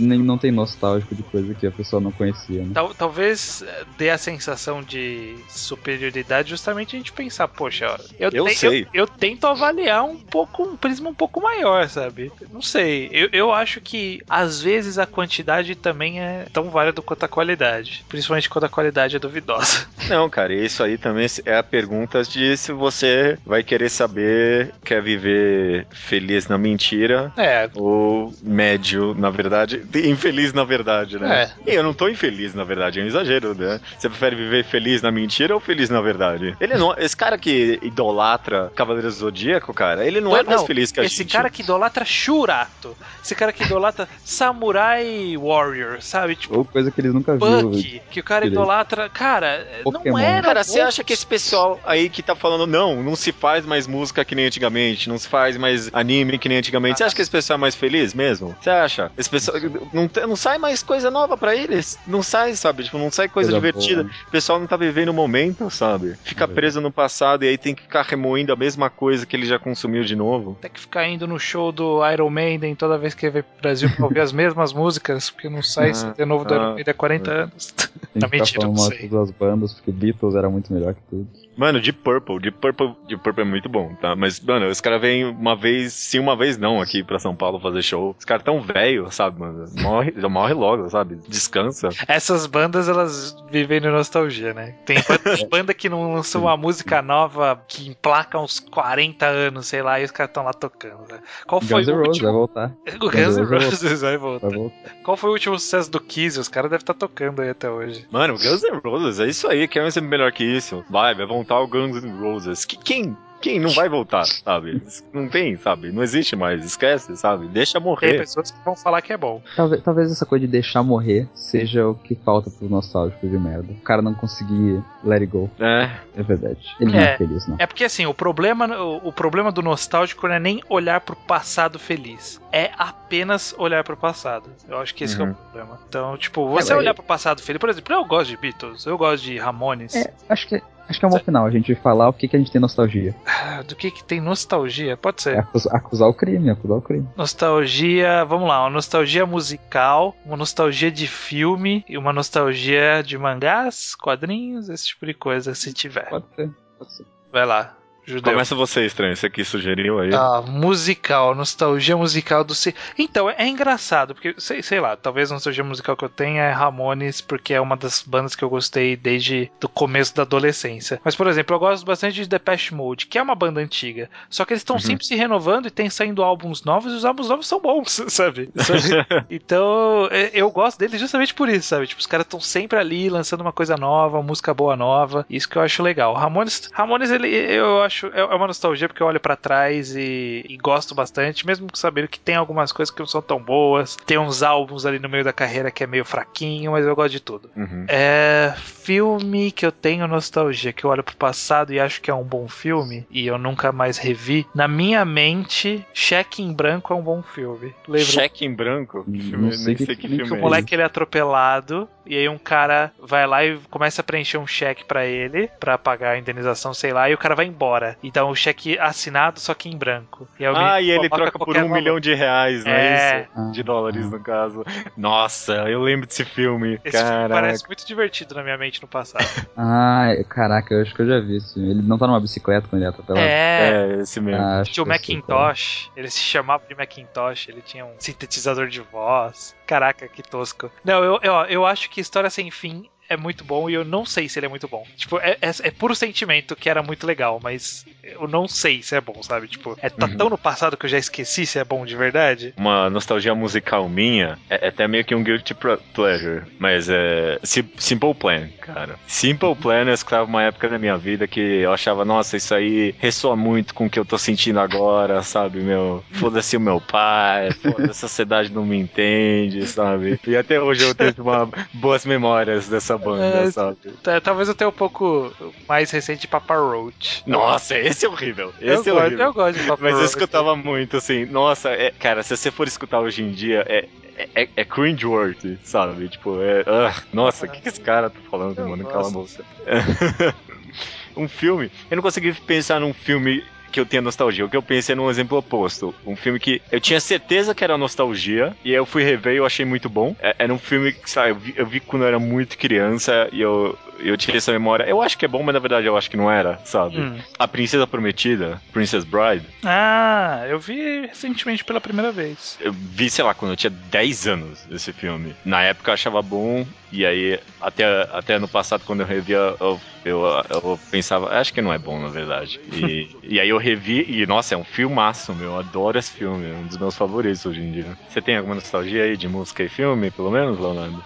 nem, não tem nostálgico de coisa que a pessoa não conhecia, né? Tal- talvez eh, dê a sensação de superioridade justamente a gente pensar, poxa, ó, eu, Eu te- sei. eu, eu tento avaliar um pouco, um prisma um pouco maior, sabe? Não sei. Eu, eu acho que às vezes a quantidade também é tão válida quanto a qualidade. Principalmente quando a qualidade é duvidosa. Não, cara, isso aí também é a pergunta de se você vai querer saber, quer viver feliz na mentira É, ou médio, na verdade, infeliz na verdade, né? É. E eu não tô infeliz na verdade, é um exagero, né? Você prefere viver feliz na mentira ou feliz na verdade? Ele não, esse cara que idolatra Cavaleiros do Zodíaco, cara, ele não, é mais feliz que a esse gente. cara que idolatra Shurato. Esse cara que idolatra Samurai Warrior, sabe? Tipo, Ou coisa que eles nunca viram. Bucky, que o cara direito. idolatra. Cara, não Pokémon. era. Cara, você acha que esse pessoal aí que tá falando, não, não se faz mais música que nem antigamente, não se faz mais anime que nem antigamente, você acha que esse pessoal é mais feliz mesmo? Você acha? Esse pessoal não, não sai mais coisa nova pra eles? Não sai, sabe? Tipo, não sai coisa, Coisa divertida. boa. O pessoal não tá vivendo o momento, sabe? Fica É. preso no passado e aí tem que ficar remoendo a mesma coisa que ele já consumiu de novo. Tem que ficar indo no show do Iron Maiden toda vez que vem pro Brasil pra ouvir as mesmas músicas, porque não sai Ah, CD novo do ah, Iron Maiden há 40 anos. Tem que ficar mentira, não sei. das bandas, porque Beatles era muito melhor que tudo. Mano, Deep Purple, Deep Purple, Deep Purple é muito bom, tá? Mas, mano, os caras vêm uma vez, sim, uma vez não, aqui pra São Paulo fazer show. Os caras tão velhos, sabe, mano? Morre, já morre logo, sabe? Descansa. Essas bandas, elas vivem no nostalgia, né? Tem banda, banda que não lançou uma música nova que emplaca uns 40 anos, sei lá, e os caras estão lá tocando. Né? Qual foi Guns o Roses vai último... voltar. O Guns N' Roses vai voltar. Vai voltar. Qual foi o último sucesso do Kiss? Os caras devem estar tocando aí até hoje. Mano, Guns N' Roses, é isso aí, quer exemplo melhor que isso. Vai, vai voltar o Guns N' Roses. Que, quem? Quem não vai voltar, sabe? Não tem, sabe? Não existe mais, esquece, sabe? Deixa Tem morrer. pessoas que vão falar que é bom. Talvez, talvez essa coisa de deixar morrer seja o que falta pro nostálgico de merda. O cara não conseguir let it go. É, É verdade. Ele não É. é feliz, não. É porque assim, o problema, o, o problema do nostálgico não é nem olhar pro passado feliz. É apenas olhar pro passado. Eu acho que esse que é Uhum. o problema. Então, tipo, você É, olhar mas- pro passado feliz, por exemplo, eu gosto de Beatles, eu gosto de Ramones. É, acho que, acho que é um bom final a gente falar o que, que a gente tem nostalgia. Ah, Do que que tem nostalgia? Pode ser. É acus- acusar o crime, acusar o crime. Nostalgia, vamos lá, uma nostalgia musical, uma nostalgia de filme e uma nostalgia de mangás, quadrinhos, esse tipo de coisa, se tiver. Pode ser. Pode ser. Vai lá, judeu. começa você, estranho. Você que sugeriu aí. Ah, musical, nostalgia musical do. Então, é, é engraçado, porque, sei, sei lá, talvez a nostalgia musical que eu tenha é Ramones, porque é uma das bandas que eu gostei desde o começo da adolescência. Mas, por exemplo, eu gosto bastante de Depeche Mode, que é uma banda antiga. Só que eles estão Uhum. sempre se renovando e tem saindo álbuns novos, e os álbuns novos são bons, sabe? Então, é, eu gosto deles justamente por isso, sabe? Tipo, os caras estão sempre ali lançando uma coisa nova, uma música boa nova. Isso que eu acho legal. Ramones, Ramones ele, eu acho, é é uma nostalgia porque eu olho pra trás e, e gosto bastante, mesmo sabendo que tem algumas coisas que não são tão boas. Tem uns álbuns ali no meio da carreira que é meio fraquinho, mas eu gosto de tudo. Uhum. É. Filme que eu tenho nostalgia, que eu olho pro passado e acho que é um bom filme, e eu nunca mais revi. Na minha mente, Cheque em Branco é um bom filme. Lembra? Cheque em branco? Que filme- Não sei nem que- sei que nem filme que O é moleque ele é atropelado e aí um cara vai lá e começa a preencher um cheque pra ele pra pagar a indenização, sei lá, e o cara vai embora. Então o cheque assinado só que em branco. E Ah, e ele troca por um valor. milhão de reais, não é, É. isso? De dólares, no caso. Nossa, eu lembro desse filme. Esse filme Caraca. parece muito divertido na minha mente no passado. Ah, caraca, eu acho que eu já vi esse filme. Ele não tá numa bicicleta quando ele é atropelado. é. É, esse mesmo. Ah, acho Tinha o. Macintosh, ele se chamava de Macintosh, ele tinha um sintetizador de voz. Caraca, que tosco. Não, eu, eu, eu acho que História Sem Fim é muito bom e eu não sei se ele é muito bom. Tipo, é, é, é puro sentimento que era muito legal, mas eu não sei se é bom, sabe? Tipo, é tá Uhum. tão no passado que eu já esqueci se é bom de verdade. Uma nostalgia musical minha é, é até meio que um guilty pleasure, mas é Sim- Simple Plan, cara. Simple Plan eu escutava uma época da minha vida que eu achava, nossa, isso aí ressoa muito com o que eu tô sentindo agora, sabe, meu? Foda-se o meu pai, foda-se a sociedade não me entende, sabe? E até hoje eu tenho uma, boas memórias dessa banda, É, sabe? Tá, Talvez eu tenha um pouco mais recente de Papa Roach. Nossa, esse é horrível. eu, Esse é gosto, horrível. eu gosto de Papa Mas eu Roach. escutava muito, assim, nossa, é- cara, se você for escutar hoje em dia, é, é, é cringeworthy, sabe? Tipo, é. ah, nossa, o que, que esse cara tá falando, Eu mano? Cala a gosto. boca. um filme. Eu não consegui pensar num filme que eu tenha nostalgia. O que eu pensei é num exemplo oposto. Um filme que eu tinha certeza que era nostalgia, e aí eu fui rever e eu achei muito bom. É- Era um filme que, sabe, eu vi, eu vi quando eu era muito criança e eu, eu tinha essa memória. Eu acho que é bom, mas na verdade eu acho que não era, sabe? Hum. A Princesa Prometida, Princess Bride. Ah, eu vi recentemente pela primeira vez. Eu vi, sei lá, quando eu tinha 10 anos esse filme. Na época eu achava bom, e aí até, até ano passado, quando eu revia, eu, eu, eu pensava, acho que não é bom, na verdade. E, e aí eu revi, e nossa, é um filmaço, meu. Eu adoro esse filme, é um dos meus favoritos hoje em dia. Você tem alguma nostalgia aí de música e filme, pelo menos, Leonardo?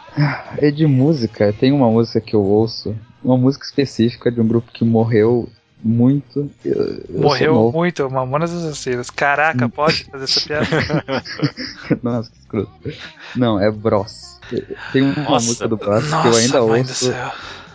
É de música, tem uma música que eu ouço, uma música específica de um grupo que morreu muito. Eu, eu Morreu muito, Mamonas Assassinas. Caraca, pode fazer essa piada? Nossa, que escroto. Não, é Bros. Tem uma Nossa, música do Bros que eu Nossa, ainda ouço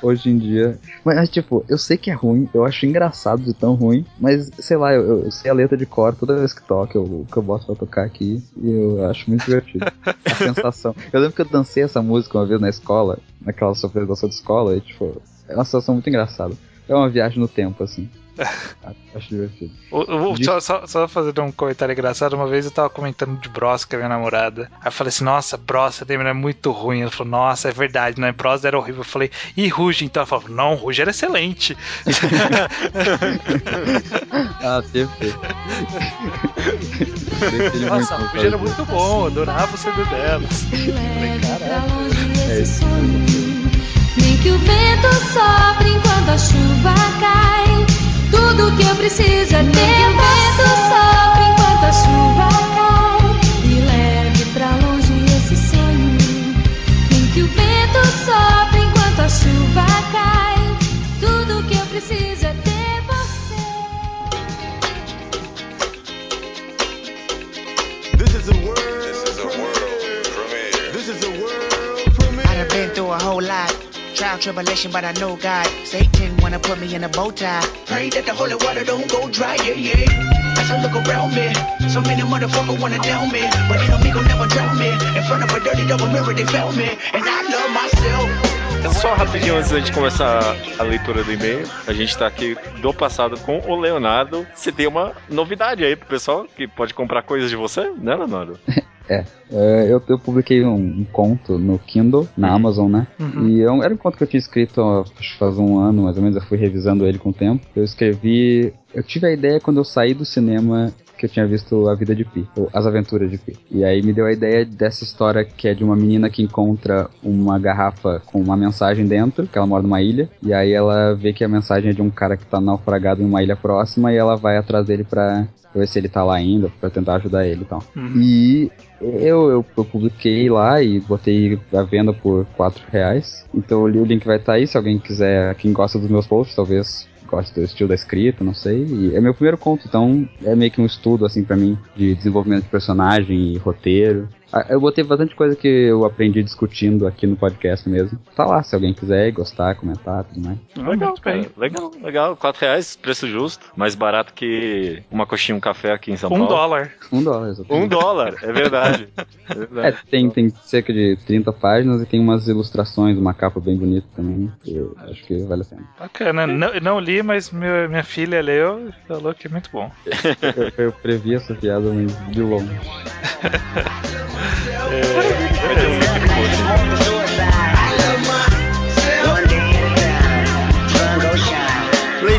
hoje em dia. Mas, tipo, eu sei que é ruim, eu acho engraçado de tão ruim, mas, sei lá, eu, eu sei a letra de cor toda vez que toca, eu, que eu boto pra tocar aqui, e eu acho muito divertido. a sensação. Eu lembro que eu dancei essa música uma vez na escola, naquela apresentação de escola, e, tipo, é uma sensação muito engraçada. É uma viagem no tempo, assim. Acho divertido. O- o- Diz- só, só, só fazendo um comentário engraçado, uma vez eu tava comentando de Bros com a minha namorada. Aí eu falei assim, nossa, Bros, esse anime é muito ruim. Ela falou, nossa, é verdade, né? Bros era horrível. Eu falei, e Ruge? Então ela falou, não, Ruge era excelente. Ah, perfeito. Nossa, Ruge era muito bom, eu adorava o CD delas. Leve pra longe É isso. Nem que o vento sopre enquanto a chuva cai. Tudo que eu preciso é ter o vento sopre enquanto a chuva cai. E leve pra longe esse sonho. Nem que o vento sopre enquanto a chuva cai. Tudo que eu preciso é ter você. This is a world. This is a world premiere. This is a world premiere. I done been through a whole lot. Trial, tribulation, but I know God. Satan wanna put me in a bow tie. Pray that the holy water don't go dry, yeah, yeah. As I look around me, so many motherfuckers wanna down me. But enemy gon' never drown me. In front of a dirty double mirror, they found me. And I love myself. Só rapidinho antes da gente começar a leitura do e-mail, a gente tá aqui do passado com o Leonardo. Você tem uma novidade aí pro pessoal que pode comprar coisas de você, né, Leonardo? É, eu, eu publiquei um, um conto no Kindle, na Amazon, né? E eu- era um conto que eu tinha escrito ó, faz um ano, mais ou menos, eu fui revisando ele com o tempo. Eu escrevi. Eu tive a ideia quando eu saí do cinema que eu tinha visto A Vida de Pi, ou As Aventuras de Pi. E aí me deu a ideia dessa história que é de uma menina que encontra uma garrafa com uma mensagem dentro, que ela mora numa ilha, e aí ela vê que a mensagem é de um cara que tá naufragado em uma ilha próxima e ela vai atrás dele pra ver se ele tá lá ainda, pra tentar ajudar ele e tal. E eu, eu, eu publiquei lá e botei a venda por 4 reais. Então o link vai estar aí, se alguém quiser, quem gosta dos meus posts, talvez goste do estilo da escrita, não sei. E é meu primeiro conto, então é meio que um estudo, assim, pra mim, de desenvolvimento de personagem e roteiro. Ah, Eu botei bastante coisa que eu aprendi discutindo aqui no podcast mesmo. Tá lá, se alguém quiser gostar, comentar, tudo mais. Legal, muito bem. cara. Legal, legal. 4 reais, preço justo. Mais barato que uma coxinha um café aqui em São Um Paulo. dólar. Um dólar, exatamente. Um dólar, é verdade. É É, verdade. tem, tem cerca de 30 páginas e tem umas ilustrações, uma capa bem bonita também. Eu acho que vale a pena. Bacana. Não, não li, mas meu- minha filha leu e falou que é muito bom. Eu, eu previ essa piada, mas de longe. Vai ter um link no.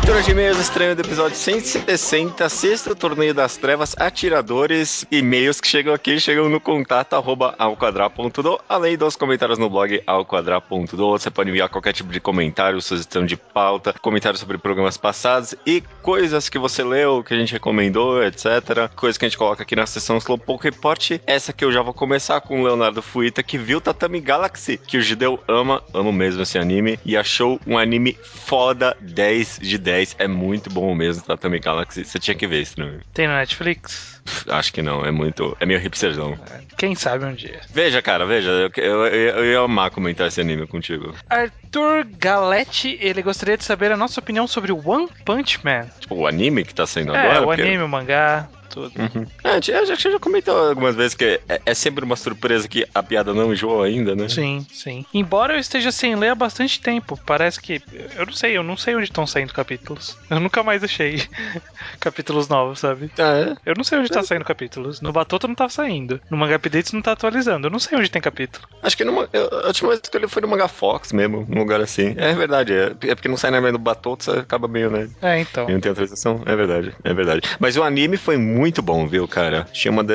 Leitura de e-mails estranho do episódio 160, sexto torneio das trevas, atiradores, e-mails que chegam aqui, chegam no contato arroba alquadra.do, além dos comentários no blog alquadra.do, você pode enviar qualquer tipo de comentário, sugestão de pauta, comentário sobre programas passados e coisas que você leu, que a gente recomendou, etc. Coisas que a gente coloca aqui na seção Slowpoke Report. Essa que eu já vou começar com o Leonardo Fuita, que viu Tatami Galaxy, que o Judeu ama, amo mesmo esse anime, e achou um anime foda 10 de 10. É muito bom mesmo, Tatami Galaxy. Você tinha que ver esse filme. Tem no Netflix? Acho que não, é muito. É meio hipsterzão. Quem sabe um dia. Veja, cara, veja. Eu, eu, eu, eu ia amar comentar esse anime contigo. Arthur Galetti, ele gostaria de saber a nossa opinião sobre One Punch Man. Tipo, o anime que tá saindo É, agora. o porque- anime, o mangá, tudo. Uhum. É, a gente, já comentou algumas vezes que é, é sempre uma surpresa que a piada não enjoa ainda, né? Sim, sim. Embora eu esteja sem ler há bastante tempo, parece que. Eu não sei, eu não sei onde estão saindo capítulos. Eu nunca mais achei capítulos novos, sabe? Ah, é? Eu não sei onde tá saindo capítulos. No Batoto não tá saindo. No Manga Updates não tá atualizando. Eu não sei onde tem capítulo. Acho que numa, eu, a última vez que eu li foi no Manga Fox mesmo, num lugar assim. É verdade, é, é porque não sai na do Batoto, você acaba meio, né? É, então. E não tem atualização? É verdade, é verdade. Mas o anime foi muito bom, viu, cara? Tinha uma,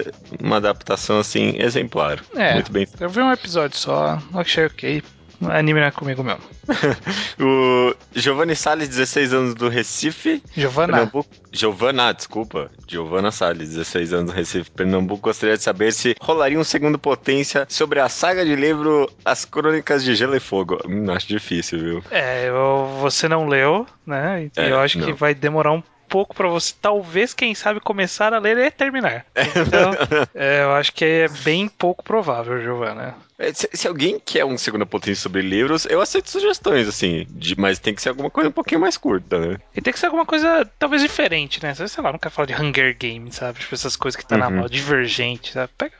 uma adaptação, assim, exemplar. É. Muito bem. Eu vi um episódio só, achei ok. Anime não é comigo mesmo. O Giovanni Salles, 16 anos do Recife. Giovanna, Pernambuco. Giovana, desculpa. Giovana Salles, 16 anos do Recife, Pernambuco. Gostaria de saber se rolaria um segundo potência sobre a saga de livro As Crônicas de Gelo e Fogo. Hum, acho difícil, viu? é, eu- você não leu, né? E É, eu acho que não. vai demorar um pouco pra você, talvez, quem sabe, começar a ler e terminar. Então, é, eu acho que é bem pouco provável, Giovanna. É, Se, se alguém quer um segundo potência sobre livros, eu aceito sugestões, assim. de- mas tem que ser alguma coisa um pouquinho mais curta, né? E tem que ser alguma coisa, talvez, diferente, né? Sei lá, não quero falar de Hunger Games, sabe? Tipo, essas coisas que tá na Uhum. moda, divergente, sabe? Pega,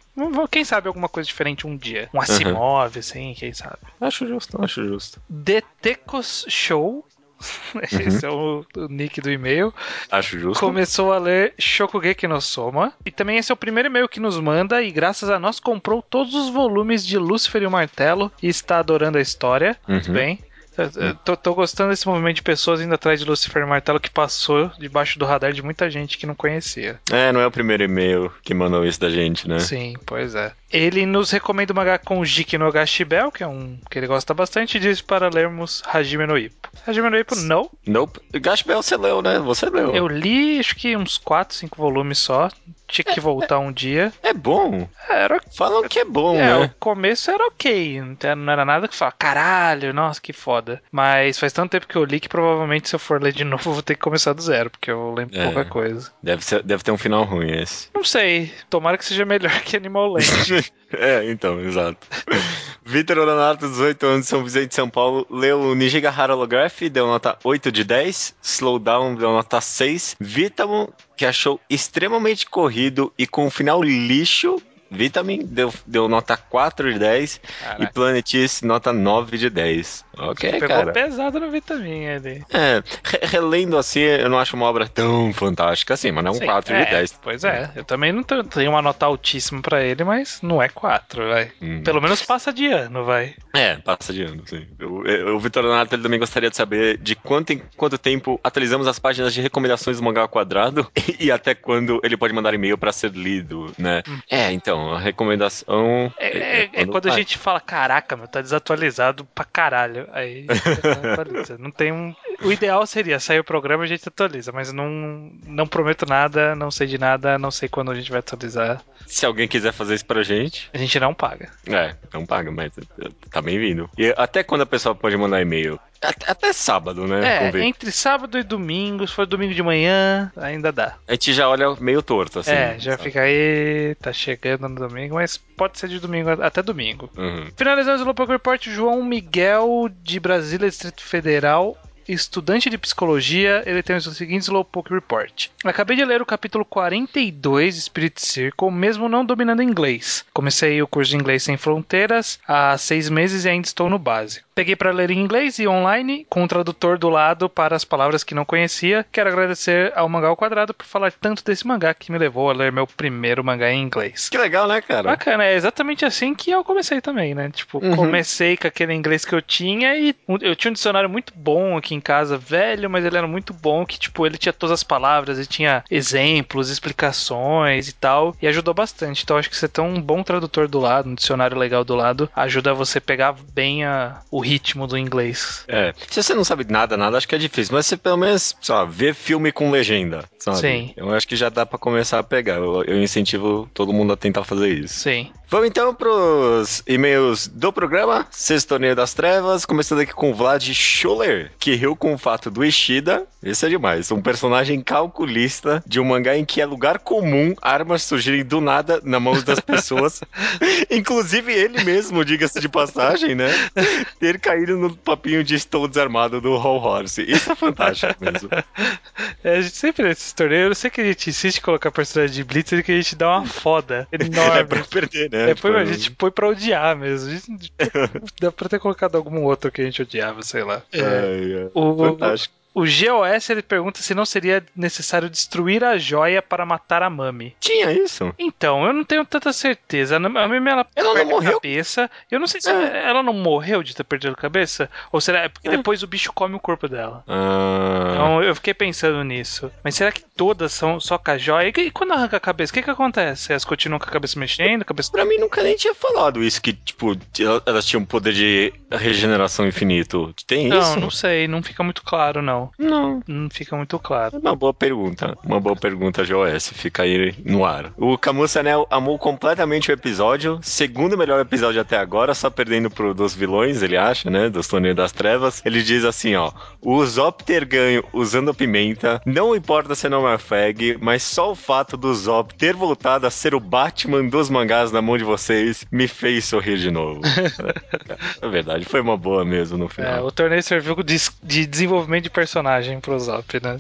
quem sabe alguma coisa diferente um dia. Um Asimov, assim, quem sabe. Acho justo, acho justo. The Tecos Show esse é o, nick do e-mail, Acho justo. começou a ler Shokugeki no Soma. E também esse é o primeiro e-mail que nos manda e graças a nós comprou todos os volumes de Lúcifer e o Martelo e está adorando a história. Muito Uhum. bem. Eu- eu Tô, tô gostando desse movimento de pessoas indo atrás de Lucifer e Martelo que passou debaixo do radar de muita gente que não conhecia. É, não é o primeiro e-mail que mandou isso da gente, né? Sim, pois é. Ele nos recomenda o mangá com Jiki no Gashibel, que é um que ele gosta bastante, e diz para lermos Hajime no Ippo. Hajime no Ippo, não. Nope. Gashbel você leu, né? Você leu. Eu li, acho que uns 4, 5 volumes só. Tinha que voltar um dia. É bom. Era, Falam que é bom, é, o né? começo era ok. Não era- não era nada que fala, caralho, nossa, que foda. Mas faz tanto tempo que eu li que provavelmente se eu for ler de novo eu vou ter que começar do zero, porque eu lembro É. pouca coisa. Deve, ser, deve ter um final ruim esse. Não sei, tomara que seja melhor que Animal Land. É, então, exato. Vitor Honorato, 18 anos, São Vicente, São Paulo, leu o Nijigahara Holograph, deu nota 8 de 10. Slowdown deu nota 6. Vitamin, que achou extremamente corrido e com um final lixo. Vitamin deu, deu nota 4 de 10. E Caraca, Planetis, nota 9 de 10. Ok, pegou cara. pesado no Vitamin ali. É, re- relendo assim, eu não acho uma obra tão fantástica assim, mas não é um Sim, 4 é, de 10. Pois é, eu também não tenho, uma nota altíssima pra ele, mas não é 4, vai. Hum. Pelo menos passa de ano, vai. É, passa de ano, sim. O Vitor Donato ele também gostaria de saber de quanto em quanto tempo atualizamos as páginas de recomendações do Mangá ao Quadrado e até quando ele pode mandar e-mail pra ser lido, né? É, então, a recomendação... É, é- é quando a vai. gente fala, caraca, meu, tá desatualizado pra caralho. Aí atualiza. Não tem um. O ideal seria sair o programa e a gente atualiza, mas não, não prometo nada, não sei de nada, não sei quando a gente vai atualizar. Se alguém quiser fazer isso pra gente, A gente não paga. é, não paga, mas tá bem-vindo. E até quando a pessoa pode mandar e-mail? Até, sábado, né? É, entre sábado e domingo, se for domingo de manhã, ainda dá. A gente já olha meio torto, assim. é, já sabe? fica aí, tá chegando no domingo, mas pode ser de domingo até domingo. Uhum. Finalizando o Slowpoke Report, João Miguel de Brasília, Distrito Federal, estudante de psicologia, ele tem o seguinte Slowpoke Report. Acabei de ler o capítulo 42 de Spirit Circle, mesmo não dominando inglês. Comecei o curso de inglês sem fronteiras há seis meses e ainda estou no básico. Peguei para ler em inglês e online, com o tradutor do lado para as palavras que não conhecia. Quero agradecer ao Mangá ao Quadrado por falar tanto desse mangá que me levou a ler meu primeiro mangá em inglês. Que legal, né, cara? Bacana, é exatamente assim que eu comecei também, né? Tipo, Uhum. comecei com aquele inglês que eu tinha e um- eu tinha um dicionário muito bom aqui em casa, velho, mas ele era muito bom, que tipo, ele tinha todas as palavras, ele tinha exemplos, explicações e tal, e ajudou bastante. Então acho que você ter um bom tradutor do lado, um dicionário legal do lado, ajuda você a pegar bem a- o ritmo do inglês. É. Se você não sabe nada, nada, acho que é difícil. Mas você pelo menos, sei lá, vê filme com legenda, sabe? Sim. Eu acho que já dá pra começar a pegar. Eu, eu incentivo todo mundo a tentar fazer isso. Sim. Vamos então pros e-mails do programa, Sexto Torneio das Trevas, começando aqui com o Vlad Schuller, que riu com o fato do Ishida, isso é demais, um personagem calculista de um mangá em que é lugar comum armas surgirem do nada na mão das pessoas, inclusive ele mesmo, diga-se de passagem, né, ter caído no papinho de estou desarmado do Hall Horse, isso é fantástico mesmo. É, a gente sempre nesses torneios, eu sei que a gente insiste em colocar personagem de Blitz e que a gente dá uma foda enorme. É pra perder, né? É, foi, Tipo, a gente põe pra odiar mesmo. Gente- dá pra ter colocado algum outro que a gente odiava, sei lá. ai, ai. O, Fantástico. O GOS ele pergunta se não seria necessário destruir a joia para matar a Mami. Tinha isso? Então, eu não tenho tanta certeza. A Mami ela, Ela não a morreu? cabeça. Eu não sei se É. ela não morreu de ter perdido a cabeça. Ou será é porque É. depois o bicho come o corpo dela. Ah... Então eu fiquei pensando nisso. Mas será que todas são só com a joia? E quando arranca a cabeça, o que que acontece? Elas continuam com a cabeça mexendo, a cabeça Pra mim nunca nem tinha falado isso, que, tipo, elas tinham poder de regeneração infinito. Tem Não, isso? não sei, não fica muito claro, não. Não. Não fica muito claro. É uma boa pergunta. Uma boa pergunta, GOS. Fica aí no ar. O Camus Sanel amou completamente o episódio. Segundo melhor episódio até agora, só perdendo pro dos vilões, ele acha, né? Dos Torneios das Trevas. Ele diz assim, ó. O Zop ter ganho usando a pimenta, não importa se não é fag, mas só o fato do Zop ter voltado a ser o Batman dos mangás na mão de vocês me fez sorrir de novo. é verdade, foi uma boa mesmo no É, final. o torneio serviu de, de desenvolvimento de personagem pro Zop, né?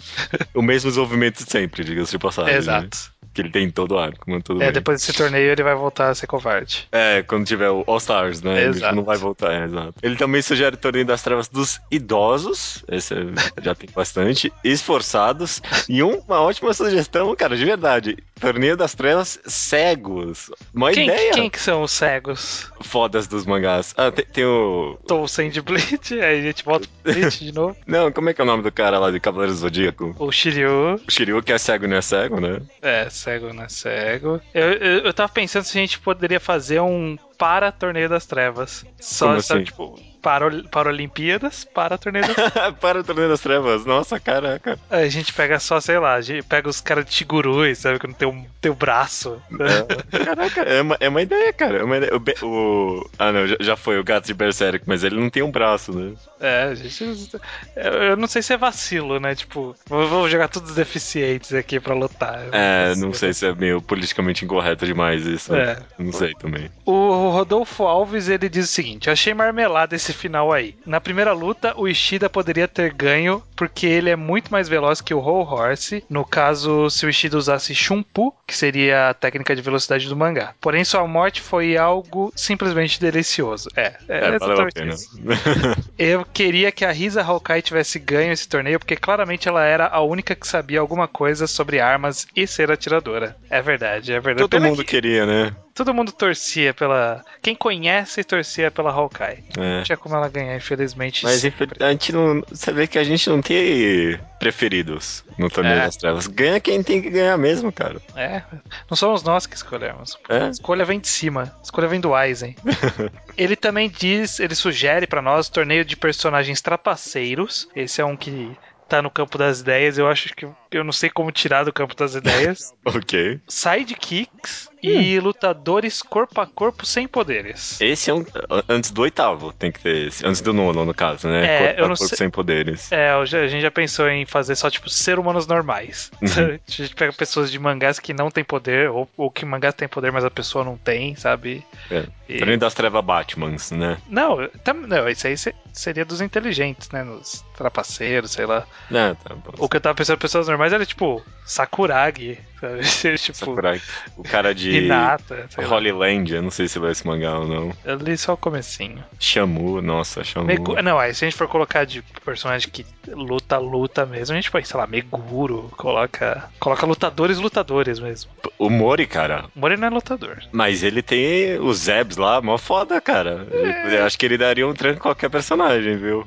O mesmo desenvolvimento de sempre, diga-se de passagem. né? Exato. Que ele tem em todo arco, mas tudo É, bem. depois desse torneio ele vai voltar a ser covarde. É, quando tiver o All Stars, né? Ele Exato. não vai voltar, é, exato. Ele também sugere o Torneio das Trevas dos Idosos, esse é- já tem bastante, esforçados, e um- uma ótima sugestão, cara, de verdade, Torneio das Trevas cegos. Uma Quem, ideia quem que são os cegos? fodas dos mangás. Ah, tem, tem o... Tolsen de Bleach, aí a gente volta pro Bleach de novo. Não, como é que é o nome do cara lá de Cavaleiro Zodíaco? O Shiryu, O Shiryu, que é cego e não é cego, né? é, cego não é cego. Eu, eu, eu tava pensando se a gente poderia fazer um para Torneio das Trevas. Só, Como assim? tipo, para, para Olimpíadas, para Torneio das Trevas. Para o Torneio das Trevas. Nossa, caraca. Aí a gente pega só, sei lá, a gente pega os caras de Shigurui, sabe, que não tem um, tem o braço. É, Caraca, é uma, é uma ideia, cara. É uma ideia. O, o- Ah, não, já, já foi o Gato de Berserk, mas ele não tem um braço, né? É, a gente. Eu eu não sei se é vacilo, né? Tipo, vou vou jogar todos os deficientes aqui pra lutar. É, não sei se é meio politicamente incorreto demais isso. É. Não sei também. O Rodolfo Alves ele diz o seguinte: achei marmelada esse final aí. Na primeira luta, o Ishida poderia ter ganho porque ele é muito mais veloz que o Whole Horse. No caso, se o Ishida usasse Shunpu, que seria a técnica de velocidade do mangá. Porém, sua morte foi algo simplesmente delicioso. É, é, É, valeu a pena. Eu queria que a Risa Hawkeye tivesse ganho esse torneio, porque claramente ela era a única que sabia alguma coisa sobre armas e ser atiradora. É verdade, é verdade. Todo Pena mundo que queria, né? todo mundo torcia pela. Quem conhece torcia pela Hawkeye. É. Não tinha como ela ganhar, infelizmente. Mas infel- a gente não. Você vê que a gente não tem preferidos no Torneio É. das Trevas. Ganha quem tem que ganhar mesmo, cara. É, não somos nós que escolhemos. É? A escolha vem de cima. A escolha vem do Aizen. ele também diz, ele sugere pra nós torneio de personagens trapaceiros. Esse é um que tá no campo das ideias. Eu acho que eu não sei como tirar do campo das ideias. Ok. Sidekicks e lutadores corpo a corpo sem poderes. Esse é um. Antes do oitavo, tem que ter esse. Antes do nono, no caso, né? É, Corpo eu a não corpo sei- sem poderes. É, a gente já pensou em fazer só, tipo, ser humanos normais. Uhum. A gente pega pessoas de mangás que não tem poder, ou, ou que mangás tem poder, mas a pessoa não tem, sabe? É. E- das Trevas Batmans, né? Não, tam- não, isso aí se- seria dos inteligentes, né? Nos trapaceiros, sei lá. Não, tá bom. O que eu tava pensando, pessoas normais, era tipo Sakuragi, sabe? tipo, Sakurai. O cara de Hinata, sei lá. Holy Land, eu não sei se vai esse mangá ou não. Eu li só o comecinho. Shamu, nossa, Shamu. Megu- Não, aí se a gente for colocar de personagem que luta, luta mesmo, a gente põe, sei lá, Meguro, coloca. Coloca lutadores, lutadores mesmo. O Mori, cara. O Mori não é lutador. Mas ele tem os Zebs lá, mó foda, cara. É. Eu acho que ele daria um tranco em qualquer personagem, viu?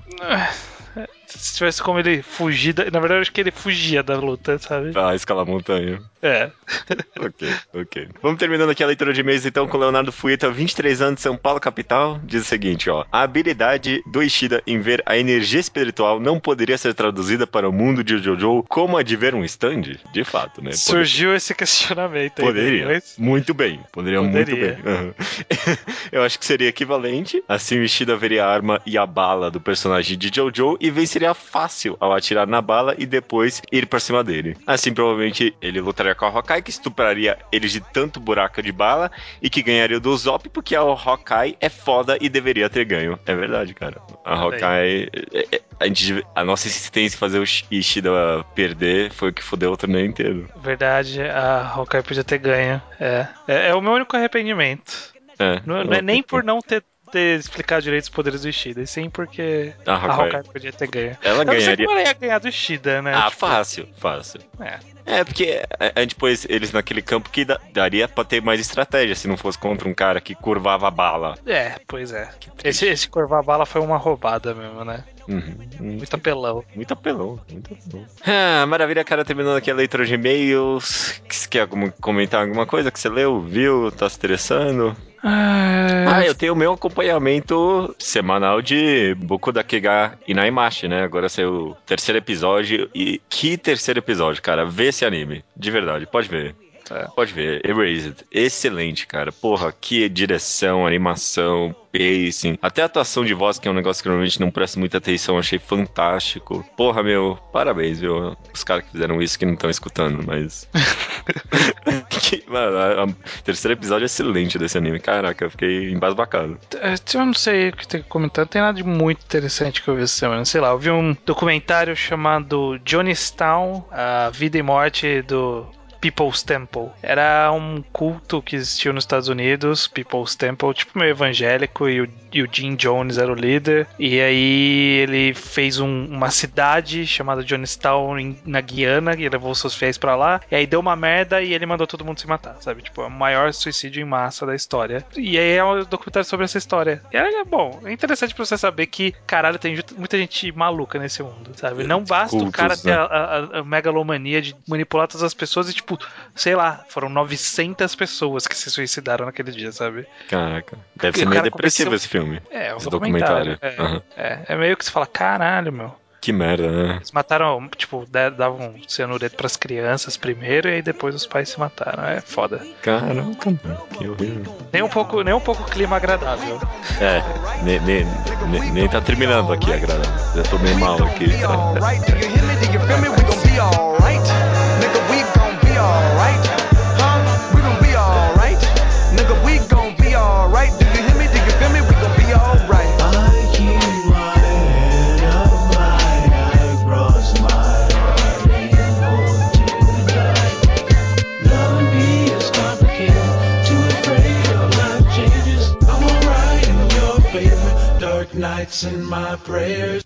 Se tivesse como ele fugir. Da... Na verdade, eu acho que ele fugia da luta, sabe? Pra escalar a montanha. É. ok, ok. Vamos terminando aqui a leitura de e-mails então com o Leonardo Fueta, 23 anos, São Paulo, capital. Diz o seguinte, ó. A habilidade do Ishida em ver a energia espiritual não poderia ser traduzida para o mundo de Jojo como a de ver um stand? De fato, né? Poder- Surgiu esse questionamento aí. Poderia. depois. Muito bem. Poderia, Poderia. muito bem. Aham. Eu acho que seria equivalente. Assim, o Ishida veria a arma e a bala do personagem de Jojo e venceria fácil ao atirar na bala e depois ir pra cima dele. Assim, provavelmente, ele lutaria com a Hawkeye, que estupraria ele de tanto buraco de bala e que ganharia do Zop, porque a Hawkeye é foda e deveria ter ganho. É verdade, cara. A Hawkeye... é- é- A, gente, a nossa insistência em fazer o Ishida perder foi o que fudeu o torneio inteiro. Verdade, a Hawkeye podia ter ganho. É. É, é o meu único arrependimento. É, Não, não é nem por não ter, ter explicado direito os poderes do Ishida, e sim porque A a Hawkeye. Podia ter ganho. Ela Eu não sei ganharia. como ela ia ganhar do Ishida, né? Ah, Tipo, fácil, fácil. É. É, porque a a gente pôs eles naquele campo que da- daria pra ter mais estratégia se não fosse contra um cara que curvava a bala. É, pois é. Esse, esse corvar bala foi uma roubada mesmo, né? Uhum. Muito apelão. Muito apelão, muito apelão. Ah, maravilha, cara, terminando aqui a leitura de e-mails. Você quer comentar alguma coisa que você leu, viu, tá se interessando? Ah, eu tenho o meu acompanhamento semanal de Boku da Kega Inaimashi, né? Agora saiu o terceiro episódio e que terceiro episódio, cara. Vê esse anime, de verdade, pode ver. É. Pode ver, Erased. Excelente, cara. Porra, que direção, animação, pacing. Até a atuação de voz, que é um negócio que normalmente não presto muita atenção, achei fantástico. Porra, meu, parabéns, viu? Os caras que fizeram isso que não estão escutando, mas. Que- Mano, a- a- o terceiro episódio é excelente desse anime. Caraca, eu fiquei embasbacado. É, Eu não sei o que tem que comentar, não tem nada de muito interessante que eu vi essa semana. Sei lá, eu vi um documentário chamado Johnnystown, A Vida e Morte do People's Temple. Era um culto que existiu nos Estados Unidos, People's Temple, tipo meio evangélico, e o, e o Jim Jones era o líder. E aí ele fez um- uma cidade chamada Jonestown em- na Guiana, e levou seus fiéis pra lá. E aí deu uma merda e ele mandou todo mundo se matar, sabe? Tipo, é o maior suicídio em massa da história. E aí é um documentário sobre essa história. E é bom, é interessante pra você saber que, caralho, tem muita gente maluca nesse mundo, sabe? Não basta o Cultos, cara ter né? a, a- a megalomania de manipular todas as pessoas e, tipo, sei lá, foram 900 pessoas que se suicidaram naquele dia, sabe? Caraca. Deve Que ser meio depressivo esse filme. É, um Esse documentário. documentário. É, Aham. é, é meio que você fala, caralho, meu. Que merda, né? Eles mataram, tipo, da- davam cianureto pras crianças primeiro e aí depois os pais se mataram. É foda. Caraca. Que horrível. Nem um pouco, nem um pouco clima agradável. É, nem, nem, nem, nem tá terminando aqui, agradável. Já tô meio mal aqui. And my prayers.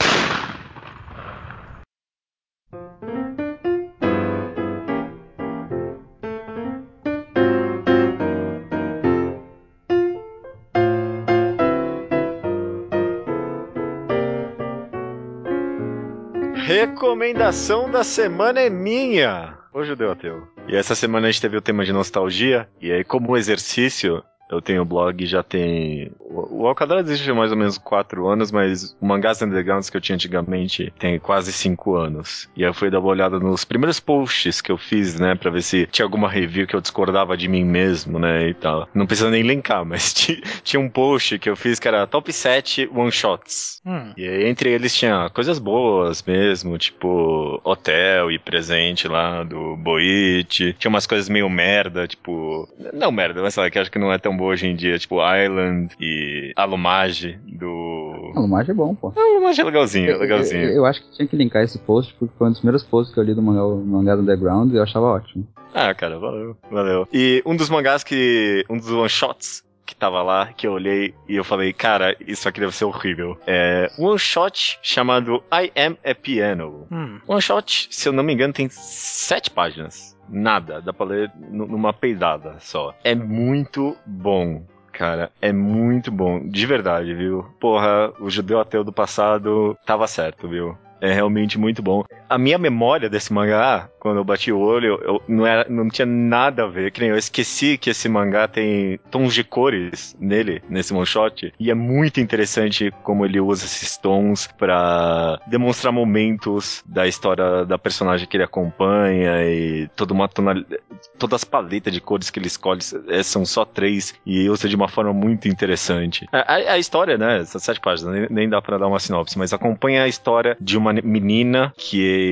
Recomendação da semana é minha. Ô judeu ateu. E essa semana a gente teve o tema de nostalgia. E aí, como exercício, eu tenho blog já tem. O Alcadar existe há mais ou menos 4 anos, mas o Mangás Undergrounds que eu tinha antigamente tem quase 5 anos. E aí eu fui dar uma olhada nos primeiros posts que eu fiz, né, pra ver se tinha alguma review que eu discordava de mim mesmo, né, e tal. Não precisa nem linkar, mas ti- tinha um post que eu fiz que era Top 7 One Shots. Hum. E aí, entre eles tinha coisas boas mesmo, tipo hotel e presente lá do Boit. Tinha umas coisas meio merda, tipo. Não merda, mas lá, que acho que não é tão boa hoje em dia, tipo Island e Alumage do. A Lumage é bom, pô. Alumage é legalzinho, é Eu, legalzinho. eu acho que tinha que linkar esse post, porque foi um dos primeiros posts que eu li do mangá, mangá do Underground e eu achava ótimo. Ah, cara, valeu, valeu. E um dos mangás que. Um dos one shots que tava lá, que eu olhei e eu falei, cara, isso aqui deve ser horrível. É um one shot chamado I Am a Piano. Hum. One shot, se eu não me engano, tem sete páginas. Nada, dá pra ler nu- numa peidada só. É muito bom. Cara, é muito bom. De verdade, viu? Porra, o judeu ateu do passado tava certo, viu? É realmente muito bom. A minha memória desse mangá, quando eu bati o olho, eu não, era, não tinha nada a ver. Que nem eu esqueci que esse mangá tem tons de cores nele, nesse one shot. E é muito interessante como ele usa esses tons pra demonstrar momentos da história da personagem que ele acompanha e toda uma tonalidade. Todas as paletas de cores que ele escolhe é, são só três e usa de uma forma muito interessante. A, a- a história, né? São sete páginas, nem, nem dá pra dar uma sinopse, mas acompanha a história de uma menina que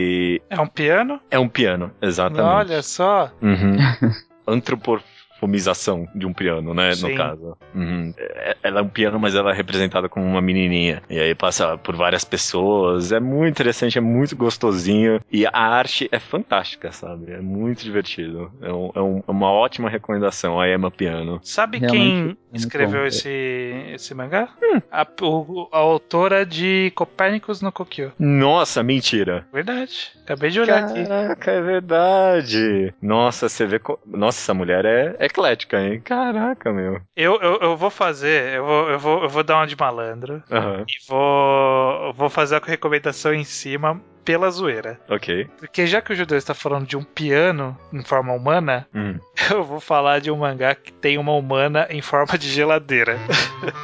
É um piano? é um piano, exatamente. Olha só. Uhum. Antropoformização de um piano, né? Sim. No caso. Uhum. É- Ela é um piano, mas ela é representada como uma menininha. E aí passa por várias pessoas. É muito interessante, é muito gostosinho. E a arte é fantástica, sabe? É muito divertido. É, um- é um- é uma ótima recomendação, a Emma Piano. Sabe Realmente, quem é escreveu esse, esse mangá? A, o- a autora de Copérnicos no Kokyo. Nossa, mentira. Verdade. Acabei de olhar aqui. Caraca, é verdade. Nossa, você vê. co- Nossa, essa mulher é eclética, hein? Caraca, meu. Eu, eu, eu vou fazer, eu vou, eu, vou, eu vou dar uma de malandro Aham, e vou, vou fazer a recomendação em cima pela zoeira. ok. Porque já que o judeu está falando de um piano em forma humana, Hum. eu vou falar de um mangá que tem uma humana em forma de geladeira.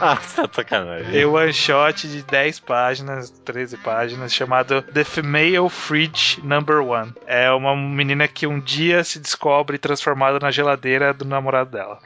Ah, você tá sacanagem. Tem um one shot de 10 páginas, 13 páginas, chamado The Female Fridge Number One. É uma menina que um dia se descobre transformada na geladeira do namorado dela.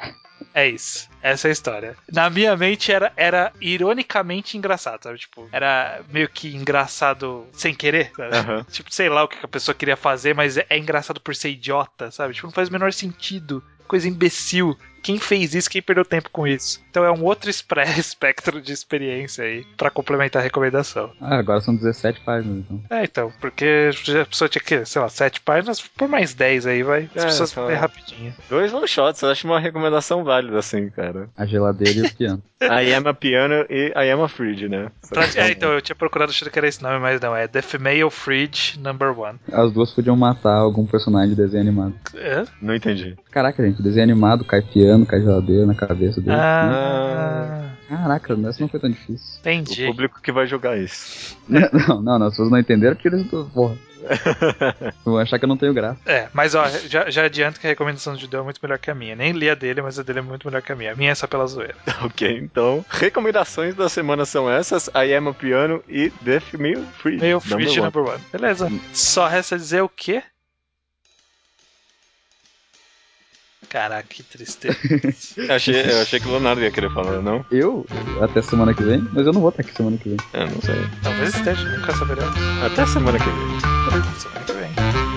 É isso. Essa é a história. Na minha mente era, era ironicamente engraçado, sabe? Tipo, era meio que engraçado sem querer? Aham. Tipo, sei lá o que a pessoa queria fazer, mas é, é engraçado por ser idiota, sabe? Tipo, não faz o menor sentido. Coisa imbecil. Quem fez isso, quem perdeu tempo com isso. Então é um outro espectro de experiência aí pra complementar a recomendação. Ah, agora são 17 páginas, então. É, então, porque a pessoa tinha que, sei lá, 7 páginas, por mais 10 aí, vai. As É, pessoas só- ler rapidinho. Dois one shots, eu acho uma recomendação válida, assim, cara. A geladeira e o piano. I am a piano e I am a fridge, né? Pra- é, então, eu tinha procurado achando que era esse nome, mas não, é The Female Fridge Number One. As duas podiam matar algum personagem de desenho animado. É? Não entendi. Caraca, gente, desenho animado, cai piano, cai geladeira na cabeça dele. Ah, Caraca, essa não foi tão difícil. O entendi. público que vai jogar isso. Não, não, não, as pessoas não entenderam porque eles. Porra. Vão achar que eu não tenho graça. É, mas ó, já, já adianto que a recomendação do Judeu é muito melhor que a minha. Nem li a dele, mas a dele é muito melhor que a minha. A minha é só pela zoeira. ok, então, recomendações da semana são essas: I am a piano e The Female Fridge. Meio Number Fridge one. Number One. Beleza. Só resta dizer o quê? Caraca, que tristeza. Eu achei, eu achei que o Leonardo ia querer falar, não? Eu, até semana que vem, mas eu não vou estar aqui semana que vem. É, não sei. Talvez esteja, nunca saberemos. Até semana que vem. Semana que vem.